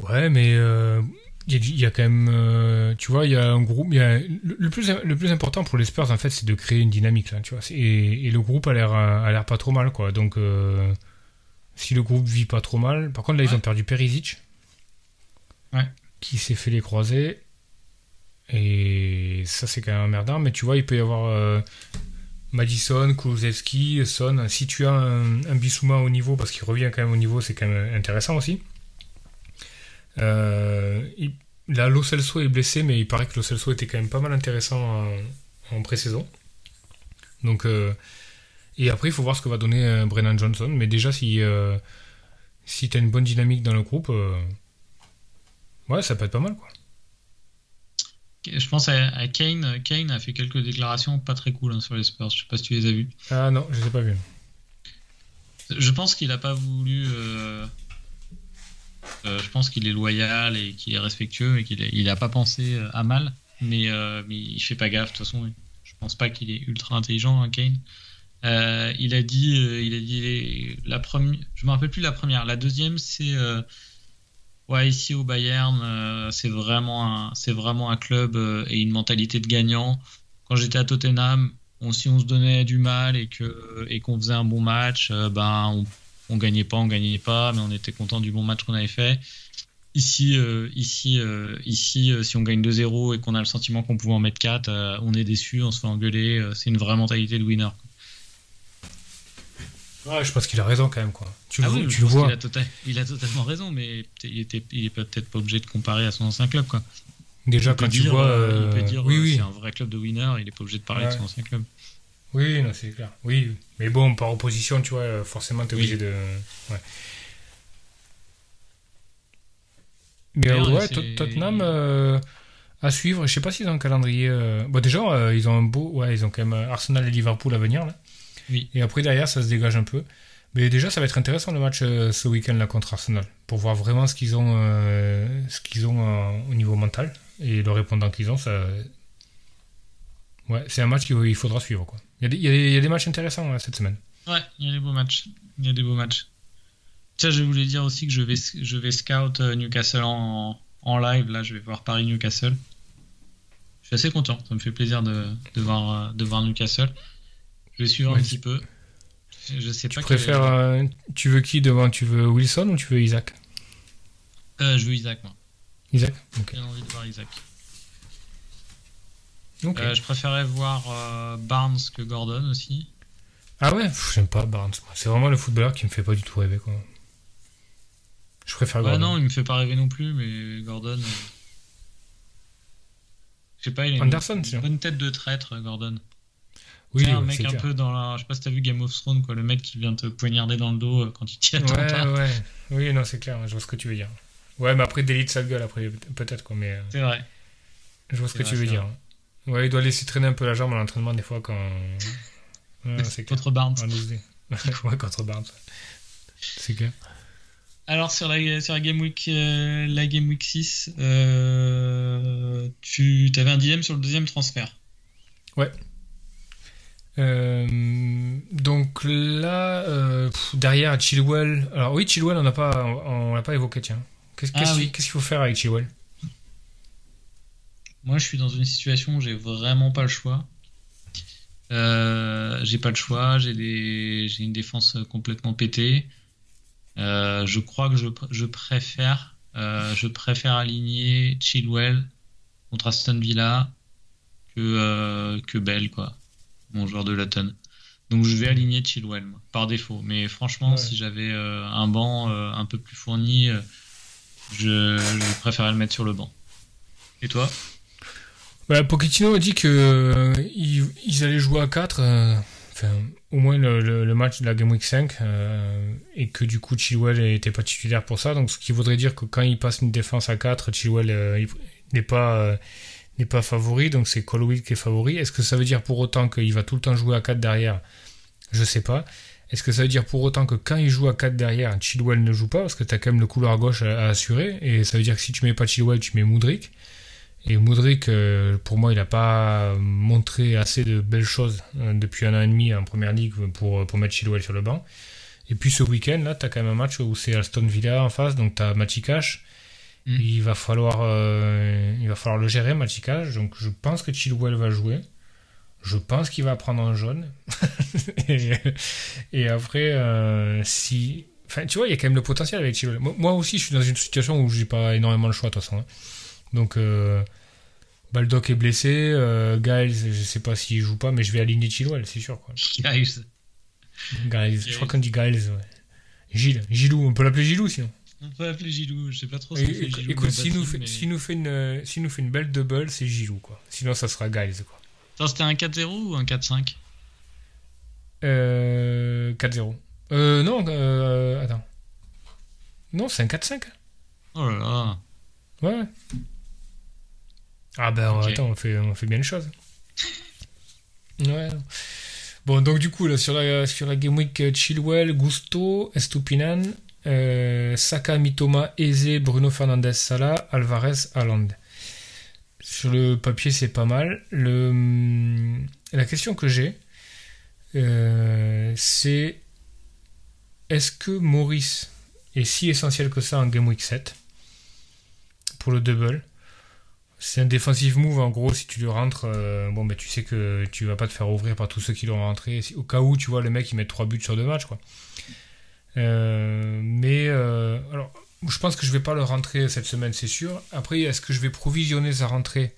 Ouais, mais euh, il y, a y quand même, euh, tu vois, il y a un groupe. il Y a, le, le plus, le plus important pour les Spurs, en fait, c'est de créer une dynamique là, tu vois. Et, et le groupe a l'air, a l'air pas trop mal, quoi. Donc, si le groupe vit pas trop mal, par contre, là, ils ont perdu Perisic, Ouais. qui s'est fait les croisés. Et ça, c'est quand même emmerdant. Mais tu vois, il peut y avoir euh, Madison, Kulusevski, Son. Si tu as un, un Bissouma au niveau, parce qu'il revient quand même au niveau, c'est quand même intéressant aussi. Euh, là, Lo Celso est blessé, mais il paraît que Lo Celso était quand même pas mal intéressant en, en pré-saison. Donc, euh, et après, il faut voir ce que va donner euh, Brennan Johnson. Mais déjà, si, si tu as une bonne dynamique dans le groupe, ouais, ça peut être pas mal, quoi. Je pense à, à Kane. Kane a fait quelques déclarations pas très cool hein, sur les Spurs. Je sais pas si tu les as vues. Ah non, je les ai pas vus. Je pense qu'il a pas voulu. euh, euh, je pense qu'il est loyal et qu'il est respectueux et qu'il est- il a pas pensé euh, à mal. Mais, euh, mais il fait pas gaffe de toute façon. Je pense pas qu'il est ultra intelligent, hein, Kane. Il a dit, il a dit les- la première. Je me rappelle plus la première. La deuxième, c'est ouais ici au Bayern, euh, c'est vraiment un, vraiment un club euh, et une mentalité de gagnant. Quand j'étais à Tottenham, si on se donnait du mal et qu'on faisait un bon match, euh, ben on, on gagnait pas, on gagnait pas, mais on était content du bon match qu'on avait fait. Ici, ici, ici, si on gagne 2-0 et qu'on a le sentiment qu'on pouvait en mettre 4, euh, on est déçu, on se fait engueuler. c'est une vraie mentalité de winner. Ouais, je pense qu'il a raison quand même, quoi. Tu, Ah le- oui, tu je le pense vois. a, tota- il a totalement raison, mais il était, il est peut-être pas obligé de comparer à son ancien club, quoi. Déjà, quand tu vois. euh, il peut euh, dire, oui, euh, oui. c'est un vrai club de winners, il est pas obligé de parler Ouais. de son ancien club. Oui, non, c'est clair. Oui, mais bon, par opposition, tu vois, forcément, t'es Oui. obligé de. Ouais. Mais euh, ouais, Tottenham euh, à suivre. Je sais pas s'ils ont un calendrier. euh, Bon, déjà, ils ont un beau. Ouais, ils ont quand même Arsenal et Liverpool à venir là. Et après derrière, ça se dégage un peu. Mais déjà, ça va être intéressant le match euh, ce week-end là contre Arsenal pour voir vraiment ce qu'ils ont, euh, ce qu'ils ont euh, au niveau mental et le répondant qu'ils ont. Ça, ouais, c'est un match qu'il il faudra suivre quoi. Il y a des, matchs intéressants ouais, cette semaine. Ouais, il y a des beaux matchs. Il y a des beaux matchs. Tiens, je voulais dire aussi que je vais, je vais scout Newcastle en, en live. Là, je vais voir Paris-Newcastle. Je suis assez content. Ça me fait plaisir de, de, voir, de voir Newcastle. Je vais suivre Ouais, un petit peu. Je sais Tu pas. préfères, quel- euh, tu veux qui devant Tu veux Wilson ou tu veux Isaac? Euh, je veux Isaac, moi. Isaac. J'ai envie de voir Isaac. Ok. Euh, je préférais voir Barnes que Gordon aussi. Ah ouais, j'aime pas Barnes. C'est vraiment le footballeur qui me fait pas du tout rêver quoi. Je préfère Ouais, Gordon. non, il me fait pas rêver non plus, mais Gordon. Je sais pas, il a une- Anderson, une, tiens. bonne tête de traître, Gordon. Oui, C'est un ouais, mec un clair. peu dans la. Je sais pas si t'as vu Game of Thrones, quoi. Le mec qui vient te poignarder dans le dos euh, quand il t'y attend Ouais, pas. ouais. Oui, non, c'est clair. Je vois ce que tu veux dire. Ouais, mais après, délit de sale gueule, après, peut-être, quoi. Mais euh, C'est vrai. je vois ce que tu vrai, veux dire. Ouais, il doit laisser traîner un peu la jambe à l'entraînement, des fois, quand. <laughs> Ouais, c'est. Contre Barnes. <laughs> Ouais, contre Barnes. C'est clair. Alors, sur la, sur la Game Week, euh, la Game Week 6, euh, tu avais un dilemme sur le deuxième transfert. Euh, donc là, euh, pff, derrière Chilwell. Alors oui, Chilwell, on n'a pas, on, on l'a pas évoqué, tiens. Qu'est-ce Ah qu'est-ce oui. qu'il faut faire avec Chilwell? Moi, je suis dans une situation où j'ai vraiment pas le choix. Euh, j'ai pas le choix, j'ai des, une défense complètement pétée. Euh, je crois que je, pr- je préfère, euh, je préfère aligner Chilwell contre Aston Villa que euh, que Bell, quoi, mon joueur de Luton. Donc je vais aligner Chilwell moi, par défaut. Mais franchement, Ouais. si j'avais euh, un banc euh, un peu plus fourni, euh, je, je préférerais le mettre sur le banc. Et toi? Bah, Pochettino a dit que ils, ils allaient jouer à 4, euh, enfin, au moins le, le- le match de la Game Week 5, euh, et que du coup Chilwell n'était pas titulaire pour ça. Donc ce qui voudrait dire que quand il passe une défense à 4, Chilwell il- n'est pas, n'est pas favori, donc c'est Colwill qui est favori. Est-ce que ça veut dire pour autant qu'il va tout le temps jouer à 4 derrière? Je sais pas. Est-ce que ça veut dire pour autant que quand il joue à 4 derrière, Chilwell ne joue pas Parce que tu as quand même le couloir gauche à, assurer, et ça veut dire que si tu mets pas Chilwell, tu mets Moudric. Et Moudric, euh, pour moi, il n'a pas montré assez de belles choses euh, depuis un an et demi en première ligue pour, mettre Chilwell sur le banc. Et puis ce week-end, là, tu as quand même un match où c'est Aston Villa en face, donc tu as. Mm. Il, va falloir, euh, il va falloir le gérer, Matikash. Donc je pense que Chilwell va jouer. Je pense qu'il va prendre un jaune. <laughs> et, et après, euh, si. Enfin, tu vois, il y a quand même le potentiel avec Chilwell. Moi, aussi, je suis dans une situation où j'ai pas énormément le choix, de toute façon. hein. Donc, euh, Baldock est blessé. Euh, Giles, je sais pas s'il joue pas, mais je vais aligner Chilwell, c'est sûr. Quoi. Guys. Giles, je crois qu'on dit Giles. Ouais. Gilles, Gilou, on peut l'appeler Gilou sinon. On peut appeler Gilou, je sais pas trop ce qu'il fait écoute, Gilou. écoute, s'il nous, mais- fait une, euh, nous fait une belle double, c'est Gilou. Quoi. Sinon, ça sera Giles. Quoi. Attends, c'était un 4-0 ou un 4-5 Euh, 4-0. Euh, non, euh, attends. Non, c'est un 4-5. Oh là là. Ouais. Ah ben attends, on fait, on fait bien les choses. <laughs> Ouais. Bon, donc du coup, là, sur, la, sur la Game Week, euh, Chilwell, Gusto, Estupinan, euh, Saka, Mitoma, Eze, Bruno Fernandez, Salah, Alvarez, Haaland. Sur le papier, c'est pas mal. Le, hum, la question que j'ai, euh, c'est est-ce que Maurice est si essentiel que ça en Game Week 7 pour le double? C'est un defensive move en gros si tu le rentres, euh, bon ben tu sais que tu vas pas te faire ouvrir par tous ceux qui l'ont rentré. Au cas où tu vois le mec il met 3 buts sur deux matchs quoi. Euh, mais euh, alors je pense que je vais pas le rentrer cette semaine c'est sûr. Après est-ce que je vais provisionner sa rentrée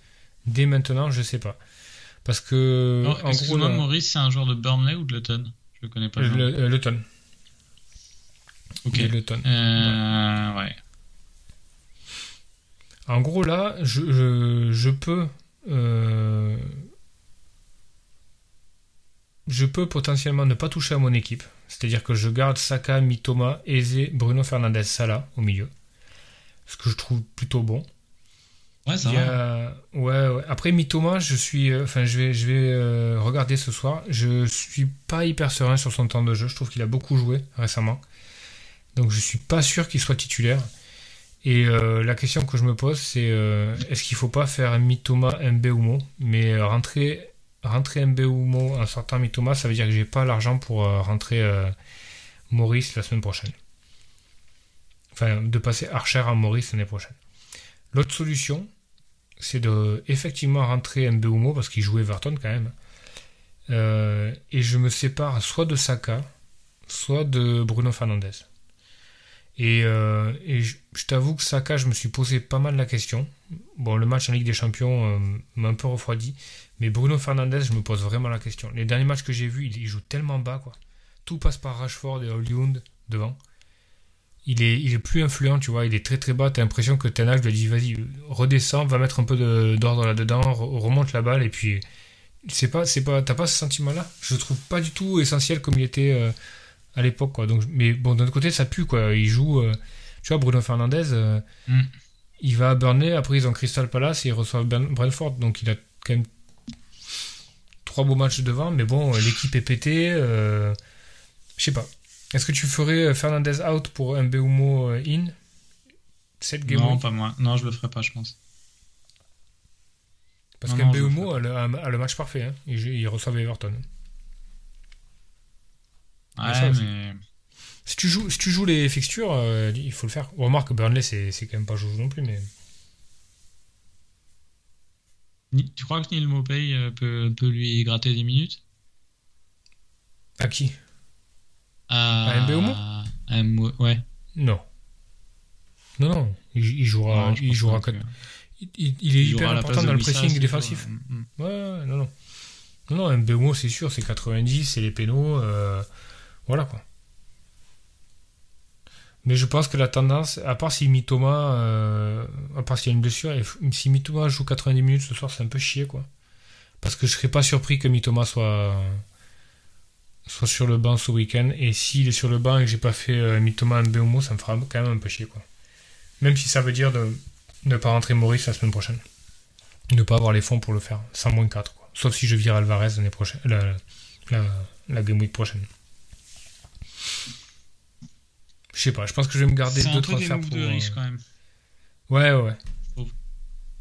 dès maintenant? Je sais pas. Parce que Non, en gros Maurice, c'est un joueur de Burnley ou de Luton? Je le connais pas. le, le, Luton. Ok. Luton. Euh, ouais. En gros, là, je, je, je peux. euh, je peux potentiellement ne pas toucher à mon équipe. C'est-à-dire que je garde Saka, Mitoma, Eze, Bruno Fernandez, Salah au milieu. Ce que je trouve plutôt bon. Ouais, ça va. ouais, ouais. Après Mitoma, je suis, euh, enfin, je vais, je vais euh, regarder ce soir. Je suis pas hyper serein sur son temps de jeu. Je trouve qu'il a beaucoup joué récemment, donc je suis pas sûr qu'il soit titulaire. Et euh, la question que je me pose, c'est euh, est-ce qu'il faut pas faire Mitoma Mbeumo, mais rentrer, rentrer Mbeumo en sortant Mitoma, ça veut dire que j'ai pas l'argent pour euh, rentrer euh, Maurice la semaine prochaine. Enfin, de passer Archer à Maurice l'année prochaine. L'autre solution, c'est de effectivement rentrer Mbeumo parce qu'il jouait Everton quand même. Euh, et je me sépare soit de Saka, soit de Bruno Fernandez. Et, euh, je, t'avoue que Saka, je me suis posé pas mal la question. Bon, le match en Ligue des Champions euh, m'a un peu refroidi. Mais Bruno Fernandez, je me pose vraiment la question. Les derniers matchs que j'ai vus, il, joue tellement bas. quoi. Tout passe par Rashford et Hollywood devant il est, il est plus influent, tu vois, il est très très bas, t'as l'impression que Ten Hag lui a dit vas-y, redescends, va mettre un peu d'ordre là-dedans, re- remonte la balle, et puis c'est pas, c'est pas, t'as pas ce sentiment-là? Je le trouve pas du tout essentiel comme il était euh, à l'époque, quoi. Donc, mais bon, d'un autre côté, ça pue, quoi. Il joue, euh, tu vois, Bruno Fernandez, euh, Mm. il va à Burnley, après ils ont Crystal Palace et ils reçoivent Brentford, donc il a quand même trois beaux matchs devant, mais bon, l'équipe est pétée, euh, je sais pas. Est-ce que tu ferais euh, Fernandez out pour Mbeumo euh, in? Cette game Non, pas moi. Non, je le ferai pas, je pense. Parce le, a- a le match parfait. Hein. Il, il reçoit Everton. Ça Ouais, mais. Si tu joues, si tu joues les fixtures, euh, il faut le faire. Remarque que Burnley, c'est c'est quand même pas joujou non plus. Mais... Ni- Tu crois que Neil Mopay euh, peut, peut lui gratter des minutes? À qui? À, À Mbeumo à Mo- Ouais. Non. Non, non. Il, il jouera, Non, il jouera que- il, il- il est hyper important dans le pressing défensif. Ouais, ouais, non, non. Non, non, Mbeumo, c'est sûr, c'est 90, c'est les pénaux. euh, voilà quoi. Mais je pense que la tendance, à part si Mitoma, euh, à part s'il y a une blessure, et si Mitoma joue 90 minutes ce soir, c'est un peu chier quoi. Parce que je serais pas surpris que Mitoma soit, soit sur le banc ce week-end. Et s'il est sur le banc et que j'ai pas fait euh, Mitoma Mbeumo, ça me fera quand même un peu chier quoi. Même si ça veut dire de ne pas rentrer Maurice la semaine prochaine. Ne pas avoir les fonds pour le faire, sans moins 4 quoi. Sauf si je vire Alvarez l'année prochaine, la game week prochaine. Je sais pas, je pense que je vais me garder deux un peu des transferts moves pour. de euh, riche quand même. Ouais, ouais, ouais.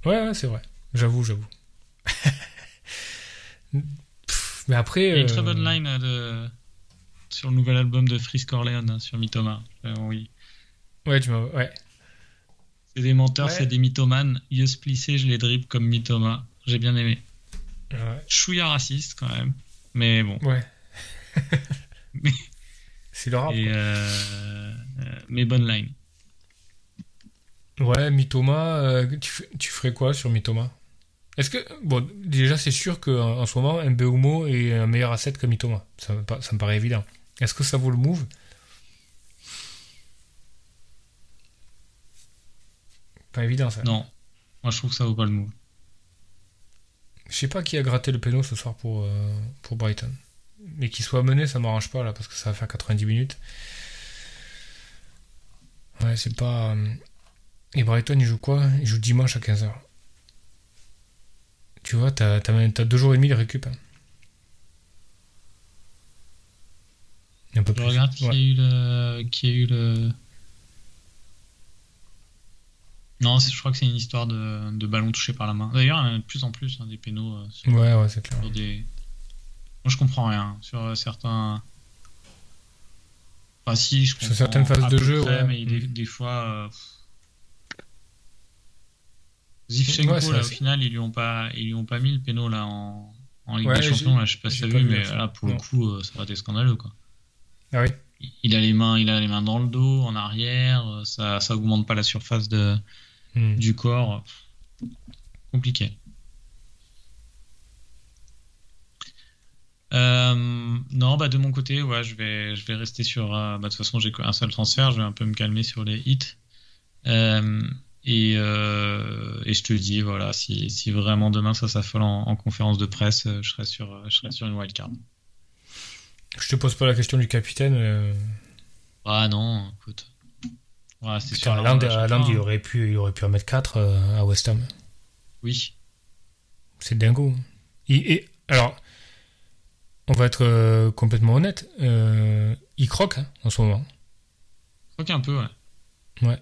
Ouais, ouais, c'est vrai. J'avoue, j'avoue. <laughs> Mais après. Il y a une euh, très bonne line euh, de... sur le nouvel album de Frisk Corleone, hein, sur Mythoma. Euh, oui. Ouais, tu m'as. Ouais. C'est des menteurs, Ouais. c'est des mythomanes. Yus plissé, je les dribble comme Mythoma. J'ai bien aimé. Ouais. Chouïa raciste quand même. Mais bon. ouais. <laughs> Mais- c'est le rap. Et, euh, euh, mais bonne line. Ouais, Mitoma, euh, tu, ferais quoi sur Mitoma Est-ce que. Bon, déjà, c'est sûr qu'en en ce moment, Mbeumo est un meilleur asset que Mitoma. Ça, me pa- ça me paraît évident. Est-ce que ça vaut le move? Pas évident, ça. Non. Moi, je trouve que ça vaut pas le move. Je sais pas qui a gratté le péno ce soir pour, euh, pour Brighton. Mais qu'il soit mené, ça m'arrange pas là, parce que ça va faire 90 minutes. Ouais, c'est pas. euh, Et Brighton, il joue quoi? Il joue dimanche à 15h. Tu vois, t'as t'as deux jours et demi de récup. hein. Un peu Je plus. regarde qui Ouais. a eu le. Qui a eu le. Non, je crois que c'est une histoire de, de ballon touché par la main. D'ailleurs, il y en a de plus en plus hein, des pénaux euh, sur, Ouais, ouais, c'est clair. sur des. Moi, je comprends rien sur certains. Enfin, si, je comprends. Sur certaines phases de jeu, près, ouais. Mais des, Mm. des fois. euh, Zivchenko, Ouais, là, au final, ils lui ont pas, ils lui ont pas mis le péno là en, en Ligue Ouais, des Champions. Là, je sais pas si t'as vu, mais là, pour Non. le coup, euh, ça aurait été scandaleux, quoi. Ah oui Il a les mains, il a les mains dans le dos, en arrière, euh, ça, ça augmente pas la surface de, Hmm. du corps. Compliqué. Euh, non, bah de mon côté, ouais, je vais, je vais rester sur. euh, bah, de toute façon, j'ai qu'un seul transfert, je vais un peu me calmer sur les hits. Euh, Et, et je te dis, voilà, si, si vraiment demain ça s'affole en, en conférence de presse, je serai sur, je serai sur une wildcard. Je te pose pas la question du capitaine. Ah non, écoute. Voilà, c'est Haaland, il aurait pu, il aurait pu en mettre 4 à West Ham. Oui. C'est dingo. Il- et, alors, on va être euh, complètement honnête. euh, il croque hein, en ce moment. Je crois qu'un peu, ouais.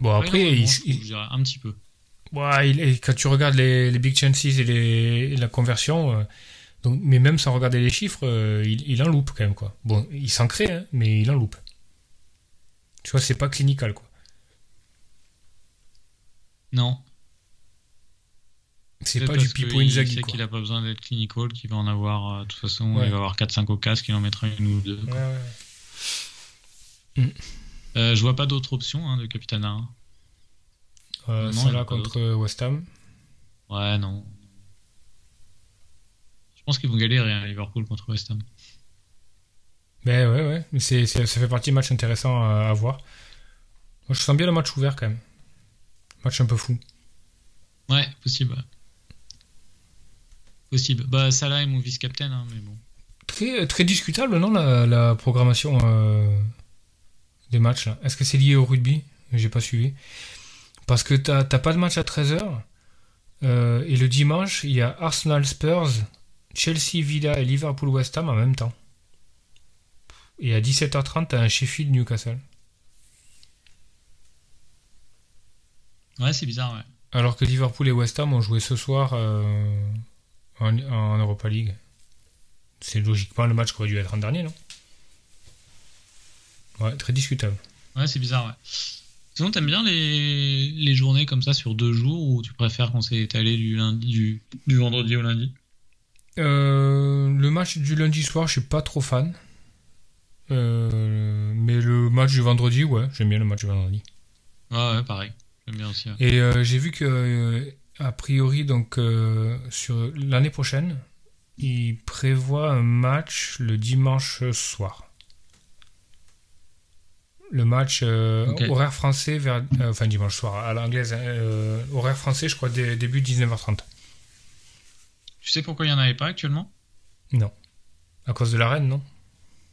Bon, après, Ouais, non, il, je trouve, il- je dirais un petit peu. ouais, il- quand tu regardes les, les big chances et, les, et la conversion, euh, donc, mais même sans regarder les chiffres, il, il en loupe quand même. quoi. Bon, il s'en crée, hein, mais il en loupe. Tu vois, c'est pas clinical. quoi. Non. C'est pas du Pipo Inzaghi. quoi. qu'il a pas besoin d'être clinical, qu'il va en avoir, euh, de toute façon, Ouais. il va avoir 4-5 au casque, il en mettra une ou deux. Ouais, ouais. Euh, je vois pas d'autres options hein, de Capitana. hein. Euh, Non, il pas contre West Ham. Ouais, non. Je pense qu'ils vont galérer à Liverpool contre West Ham. Ben ouais, ouais. Mais c'est- ça fait partie de matchs intéressants à, à voir. Moi, je sens bien le match ouvert quand même. Match un peu fou. Ouais, possible. Possible. Bah, Salah est mon vice-captain, hein, mais bon. Très, très discutable, non, la, la programmation euh, des matchs. Est-ce que c'est lié au rugby? J'ai pas suivi. Parce que t'as, t'as pas de match à 13h. euh, et le dimanche, il y a Arsenal Spurs, Chelsea Villa et Liverpool West Ham en même temps. Et à 17h30, t'as un Sheffield Newcastle. Ouais, c'est bizarre, ouais. Alors que Liverpool et West Ham ont joué ce soir euh, en, en Europa League. C'est logiquement le match qui aurait dû être en dernier, non? Ouais, très discutable. Ouais, c'est bizarre, ouais. Sinon, t'aimes bien les... les journées comme ça sur deux jours ou tu préfères qu'on s'est étalé du, lundi, du... du vendredi au lundi? Euh, le match du lundi soir, je suis pas trop fan. Euh, mais le match du vendredi, ouais, j'aime bien le match du vendredi. Ouais, ouais, pareil. J'aime bien aussi. ouais. Et euh, j'ai vu que, a priori, donc euh, sur l'année prochaine, ils prévoient un match le dimanche soir. Le match euh, horaire français vers, euh, enfin dimanche soir à l'anglaise, horaire français, je crois dé- début 19h30. Tu sais pourquoi il n'y en avait pas actuellement? Non, à cause de la reine, non?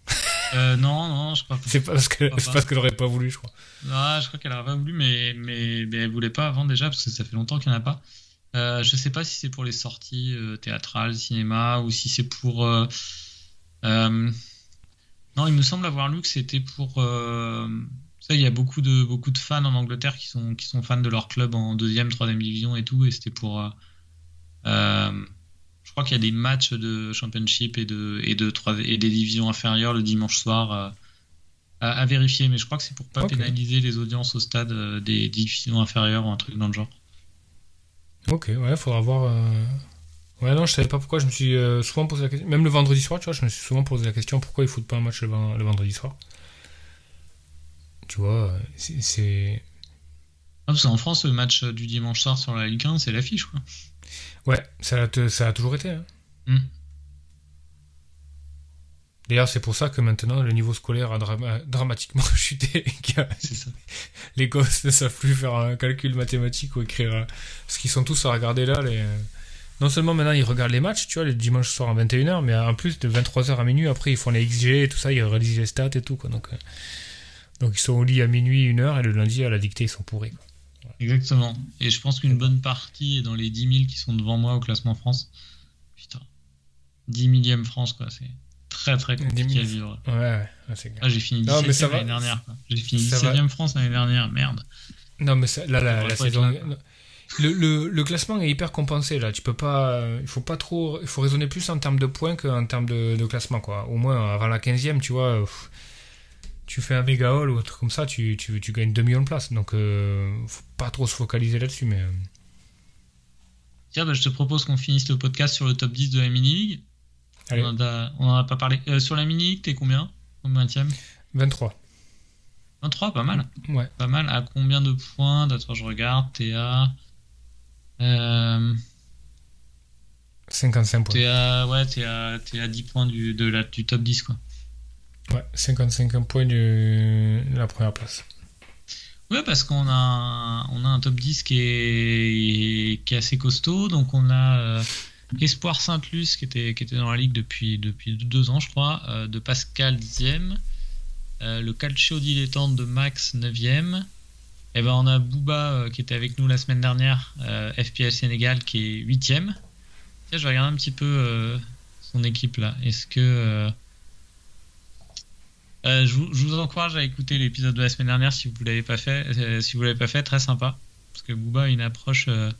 <laughs> euh, Non, non, je crois pas. C'est parce que c'est parce qu'elle aurait pas voulu, je crois. Ah, je crois qu'elle aurait pas voulu, mais, mais, mais elle voulait pas avant déjà, parce que ça fait longtemps qu'il n'y en a pas. Euh, je sais pas si c'est pour les sorties euh, théâtrales, cinéma, ou si c'est pour. euh, Non, il me semble avoir lu que c'était pour. Ça, il y a beaucoup de, beaucoup de fans en Angleterre qui sont, qui sont fans de leur club en deuxième, troisième division et tout, et c'était pour. Je crois qu'il y a des matchs de championship et de et de trois et des divisions inférieures le dimanche soir euh, à, à vérifier, mais je crois que c'est pour pas pénaliser les audiences au stade euh, des divisions inférieures ou un truc dans le genre. Ok, ouais, faudra voir. euh, Ouais, non, je savais pas pourquoi. Je me suis euh, souvent posé la question. Même le vendredi soir, tu vois, je me suis souvent posé la question pourquoi ils foutent pas un match le, ven- le vendredi soir? Tu vois, c'est- parce qu'en France, le match du dimanche soir sur la Ligue 1, c'est l'affiche, quoi. Ouais, ça a, te- ça a toujours été. hein. Mm. D'ailleurs, c'est pour ça que maintenant le niveau scolaire a drama- dramatiquement <laughs> chuté. ça. <laughs> les gosses ne savent plus faire un calcul mathématique ou écrire. euh, Parce qu'ils sont tous à regarder là. Les... euh, Non seulement maintenant ils regardent les matchs, tu vois, les dimanches soirs à 21h, mais en plus de 23h à minuit, après ils font les XG et tout ça, ils réalisent les stats et tout. Quoi. Donc, euh, Donc ils sont au lit à minuit, 1h, et le lundi à la dictée ils sont pourris. quoi. Exactement. Et je pense qu'une bonne partie est dans les 10 000 qui sont devant moi au classement France. Putain. 10 millième France, quoi. C'est très très 10 compliqué 000. à vivre. Ouais, ouais, ouais, c'est clair. Ah, j'ai fini Non, mais 17 ça e va. l'année dernière. quoi. J'ai fini Ça 17 e France l'année dernière. Merde. Non, mais ça- là, la, la saison. là, le, le, le classement est hyper compensé là. Tu peux pas. Il faut pas trop. Il faut raisonner plus en termes de points qu'en termes de, de classement quoi. Au moins avant la 15e, tu vois. pff, tu fais un méga haul ou un truc comme ça, tu, tu, tu gagnes 2 millions de places. Donc, euh, faut pas trop se focaliser là-dessus. Mais euh, Tiens, bah, je te propose qu'on finisse le podcast sur le top 10 de la mini-league. allez, On en a, pas parlé. Euh, sur la mini-league, t'es combien Combien 23. 23, pas mal. Ouais. Pas mal. À combien de points? Attends, je regarde. T'es à. Euh, 55 points. t'es à. Ouais, t'es à, t'es à 10 points du, de la, du top 10, quoi. Ouais, 55 points de la première place. Ouais, parce qu'on a, un- on a un top 10 qui est, qui est assez costaud. Donc, on a euh, Espoir Saint-Luce qui était, qui était dans la ligue depuis, depuis deux ans, je crois, euh, de Pascal 10e. Euh, le Calcio Dilettante de Max 9e. Et ben, on a Booba euh, qui était avec nous la semaine dernière, FPL Sénégal qui est 8e. Tiens, je vais regarder un petit peu son équipe là. Est-ce que. Euh, je, vous, je vous encourage à écouter l'épisode de la semaine dernière si vous l'avez pas fait. Euh, si vous l'avez pas fait, très sympa. Parce que Booba a une approche euh,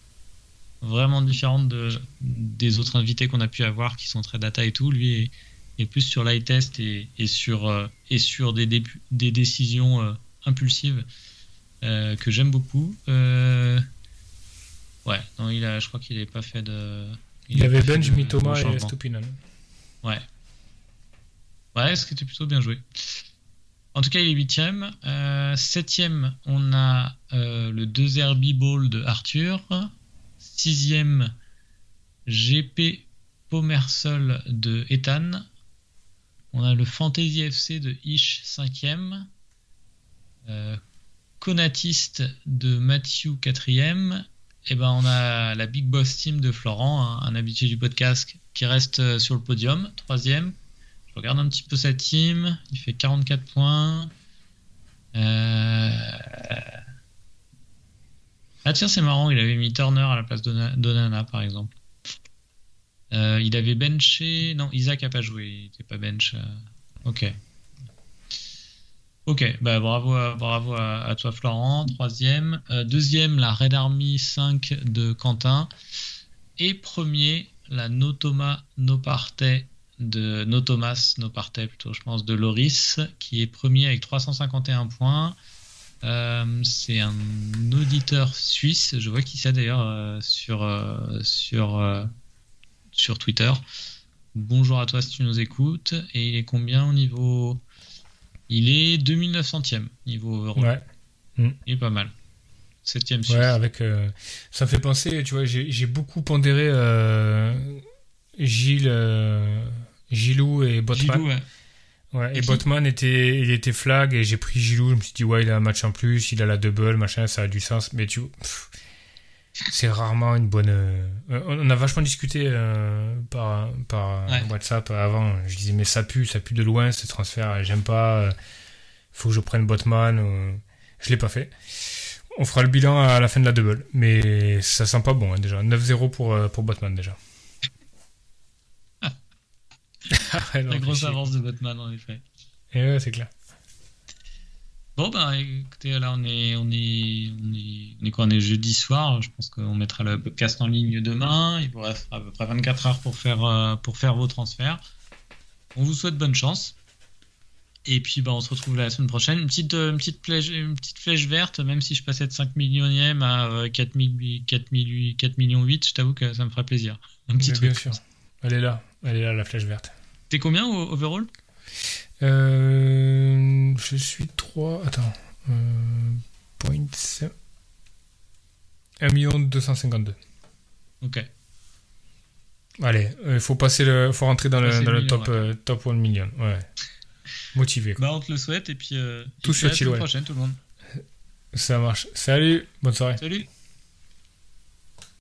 vraiment différente de, des autres invités qu'on a pu avoir qui sont très data et tout. Lui est, est plus sur l'eye test et, et sur, et sur des, décisions impulsives que j'aime beaucoup. Ouais, non, il a, je crois qu'il n'avait pas fait de. Il a avait Benj, Mitoma et. Stupinan. Ouais. Ouais, ce qui était plutôt bien joué. En tout cas, il est huitième. Euh, septième, on a euh, le 2 Herbie Ball de Arthur. Sixième, GP Pomersol de Ethan. On a le Fantasy FC de Ish, cinquième. Euh, Conatiste de Matthew, quatrième. Et ben, on a la Big Boss Team de Florent, un, un habitué du podcast qui reste euh, sur le podium, troisième. Je regarde un petit peu sa team. Il fait 44 points. Euh, Ah tiens, c'est marrant, il avait mis Turner à la place d'Ona- d'Onana, par exemple. Euh, il avait benché... Non, Isaac a pas joué, il était pas bench. euh, Ok. Ok, bah bravo à, bravo à, toi Florent, troisième. Deuxième, la Red Army 5 de Quentin. Et premier, la No Thomas No Partey de No Thomas No Partey plutôt, je pense, de Loris, qui est premier avec 351 points. Euh, c'est un auditeur suisse, je vois qui c'est d'ailleurs euh, sur, euh, sur, sur Twitter. Bonjour à toi si tu nous écoutes. Et il est combien au niveau? Il est 2900e niveau overall. Ouais. Il est pas mal. 7e suisse. Ouais, avec. ça me fait penser, tu vois, j'ai j'ai beaucoup pondéré Gilles, Gilou et Botman. Gilou, ouais. Ouais, Et Botman était, il était flag et j'ai pris Gilou. Je me suis dit, ouais, il a un match en plus, il a la double, machin, ça a du sens. Mais tu c'est rarement une bonne. euh, on a vachement discuté euh, par, par Ouais. WhatsApp avant. Je disais, mais ça pue, ça pue de loin ce transfert. J'aime pas. euh, faut que je prenne Botman. euh, je l'ai pas fait. On fera le bilan à la fin de la double. Mais ça sent pas bon hein, déjà. 9-0 pour, euh, pour Botman déjà. <laughs> Ouais, non, grosse avance de Botman en effet. Et ouais, c'est clair. Bon ben écoutez là on est on est on est on est quoi on est jeudi soir je pense qu'on mettra le podcast en ligne demain il vous reste à peu près 24 heures pour faire euh, pour faire vos transferts on vous souhaite bonne chance et puis ben on se retrouve la semaine prochaine une petite euh, une petite flèche une petite flèche verte même si je passais de 5 millionième à euh, 4 000 4 000 4 millions 8 je t'avoue que ça me ferait plaisir un petit truc bien sûr. Elle est là. Elle est là, la flèche verte. T'es combien au overall? Euh, je suis 3. Attends. Euh, points. 1 252. ok Allez, il faut passer le, faut rentrer dans le, Passer dans le le million, top, euh, top 1 million. Ouais. Motivé. Quoi. bah on te le souhaite et puis euh, Tout et puis à la prochaine tout le monde Ça marche. Salut. Bonne soirée. salut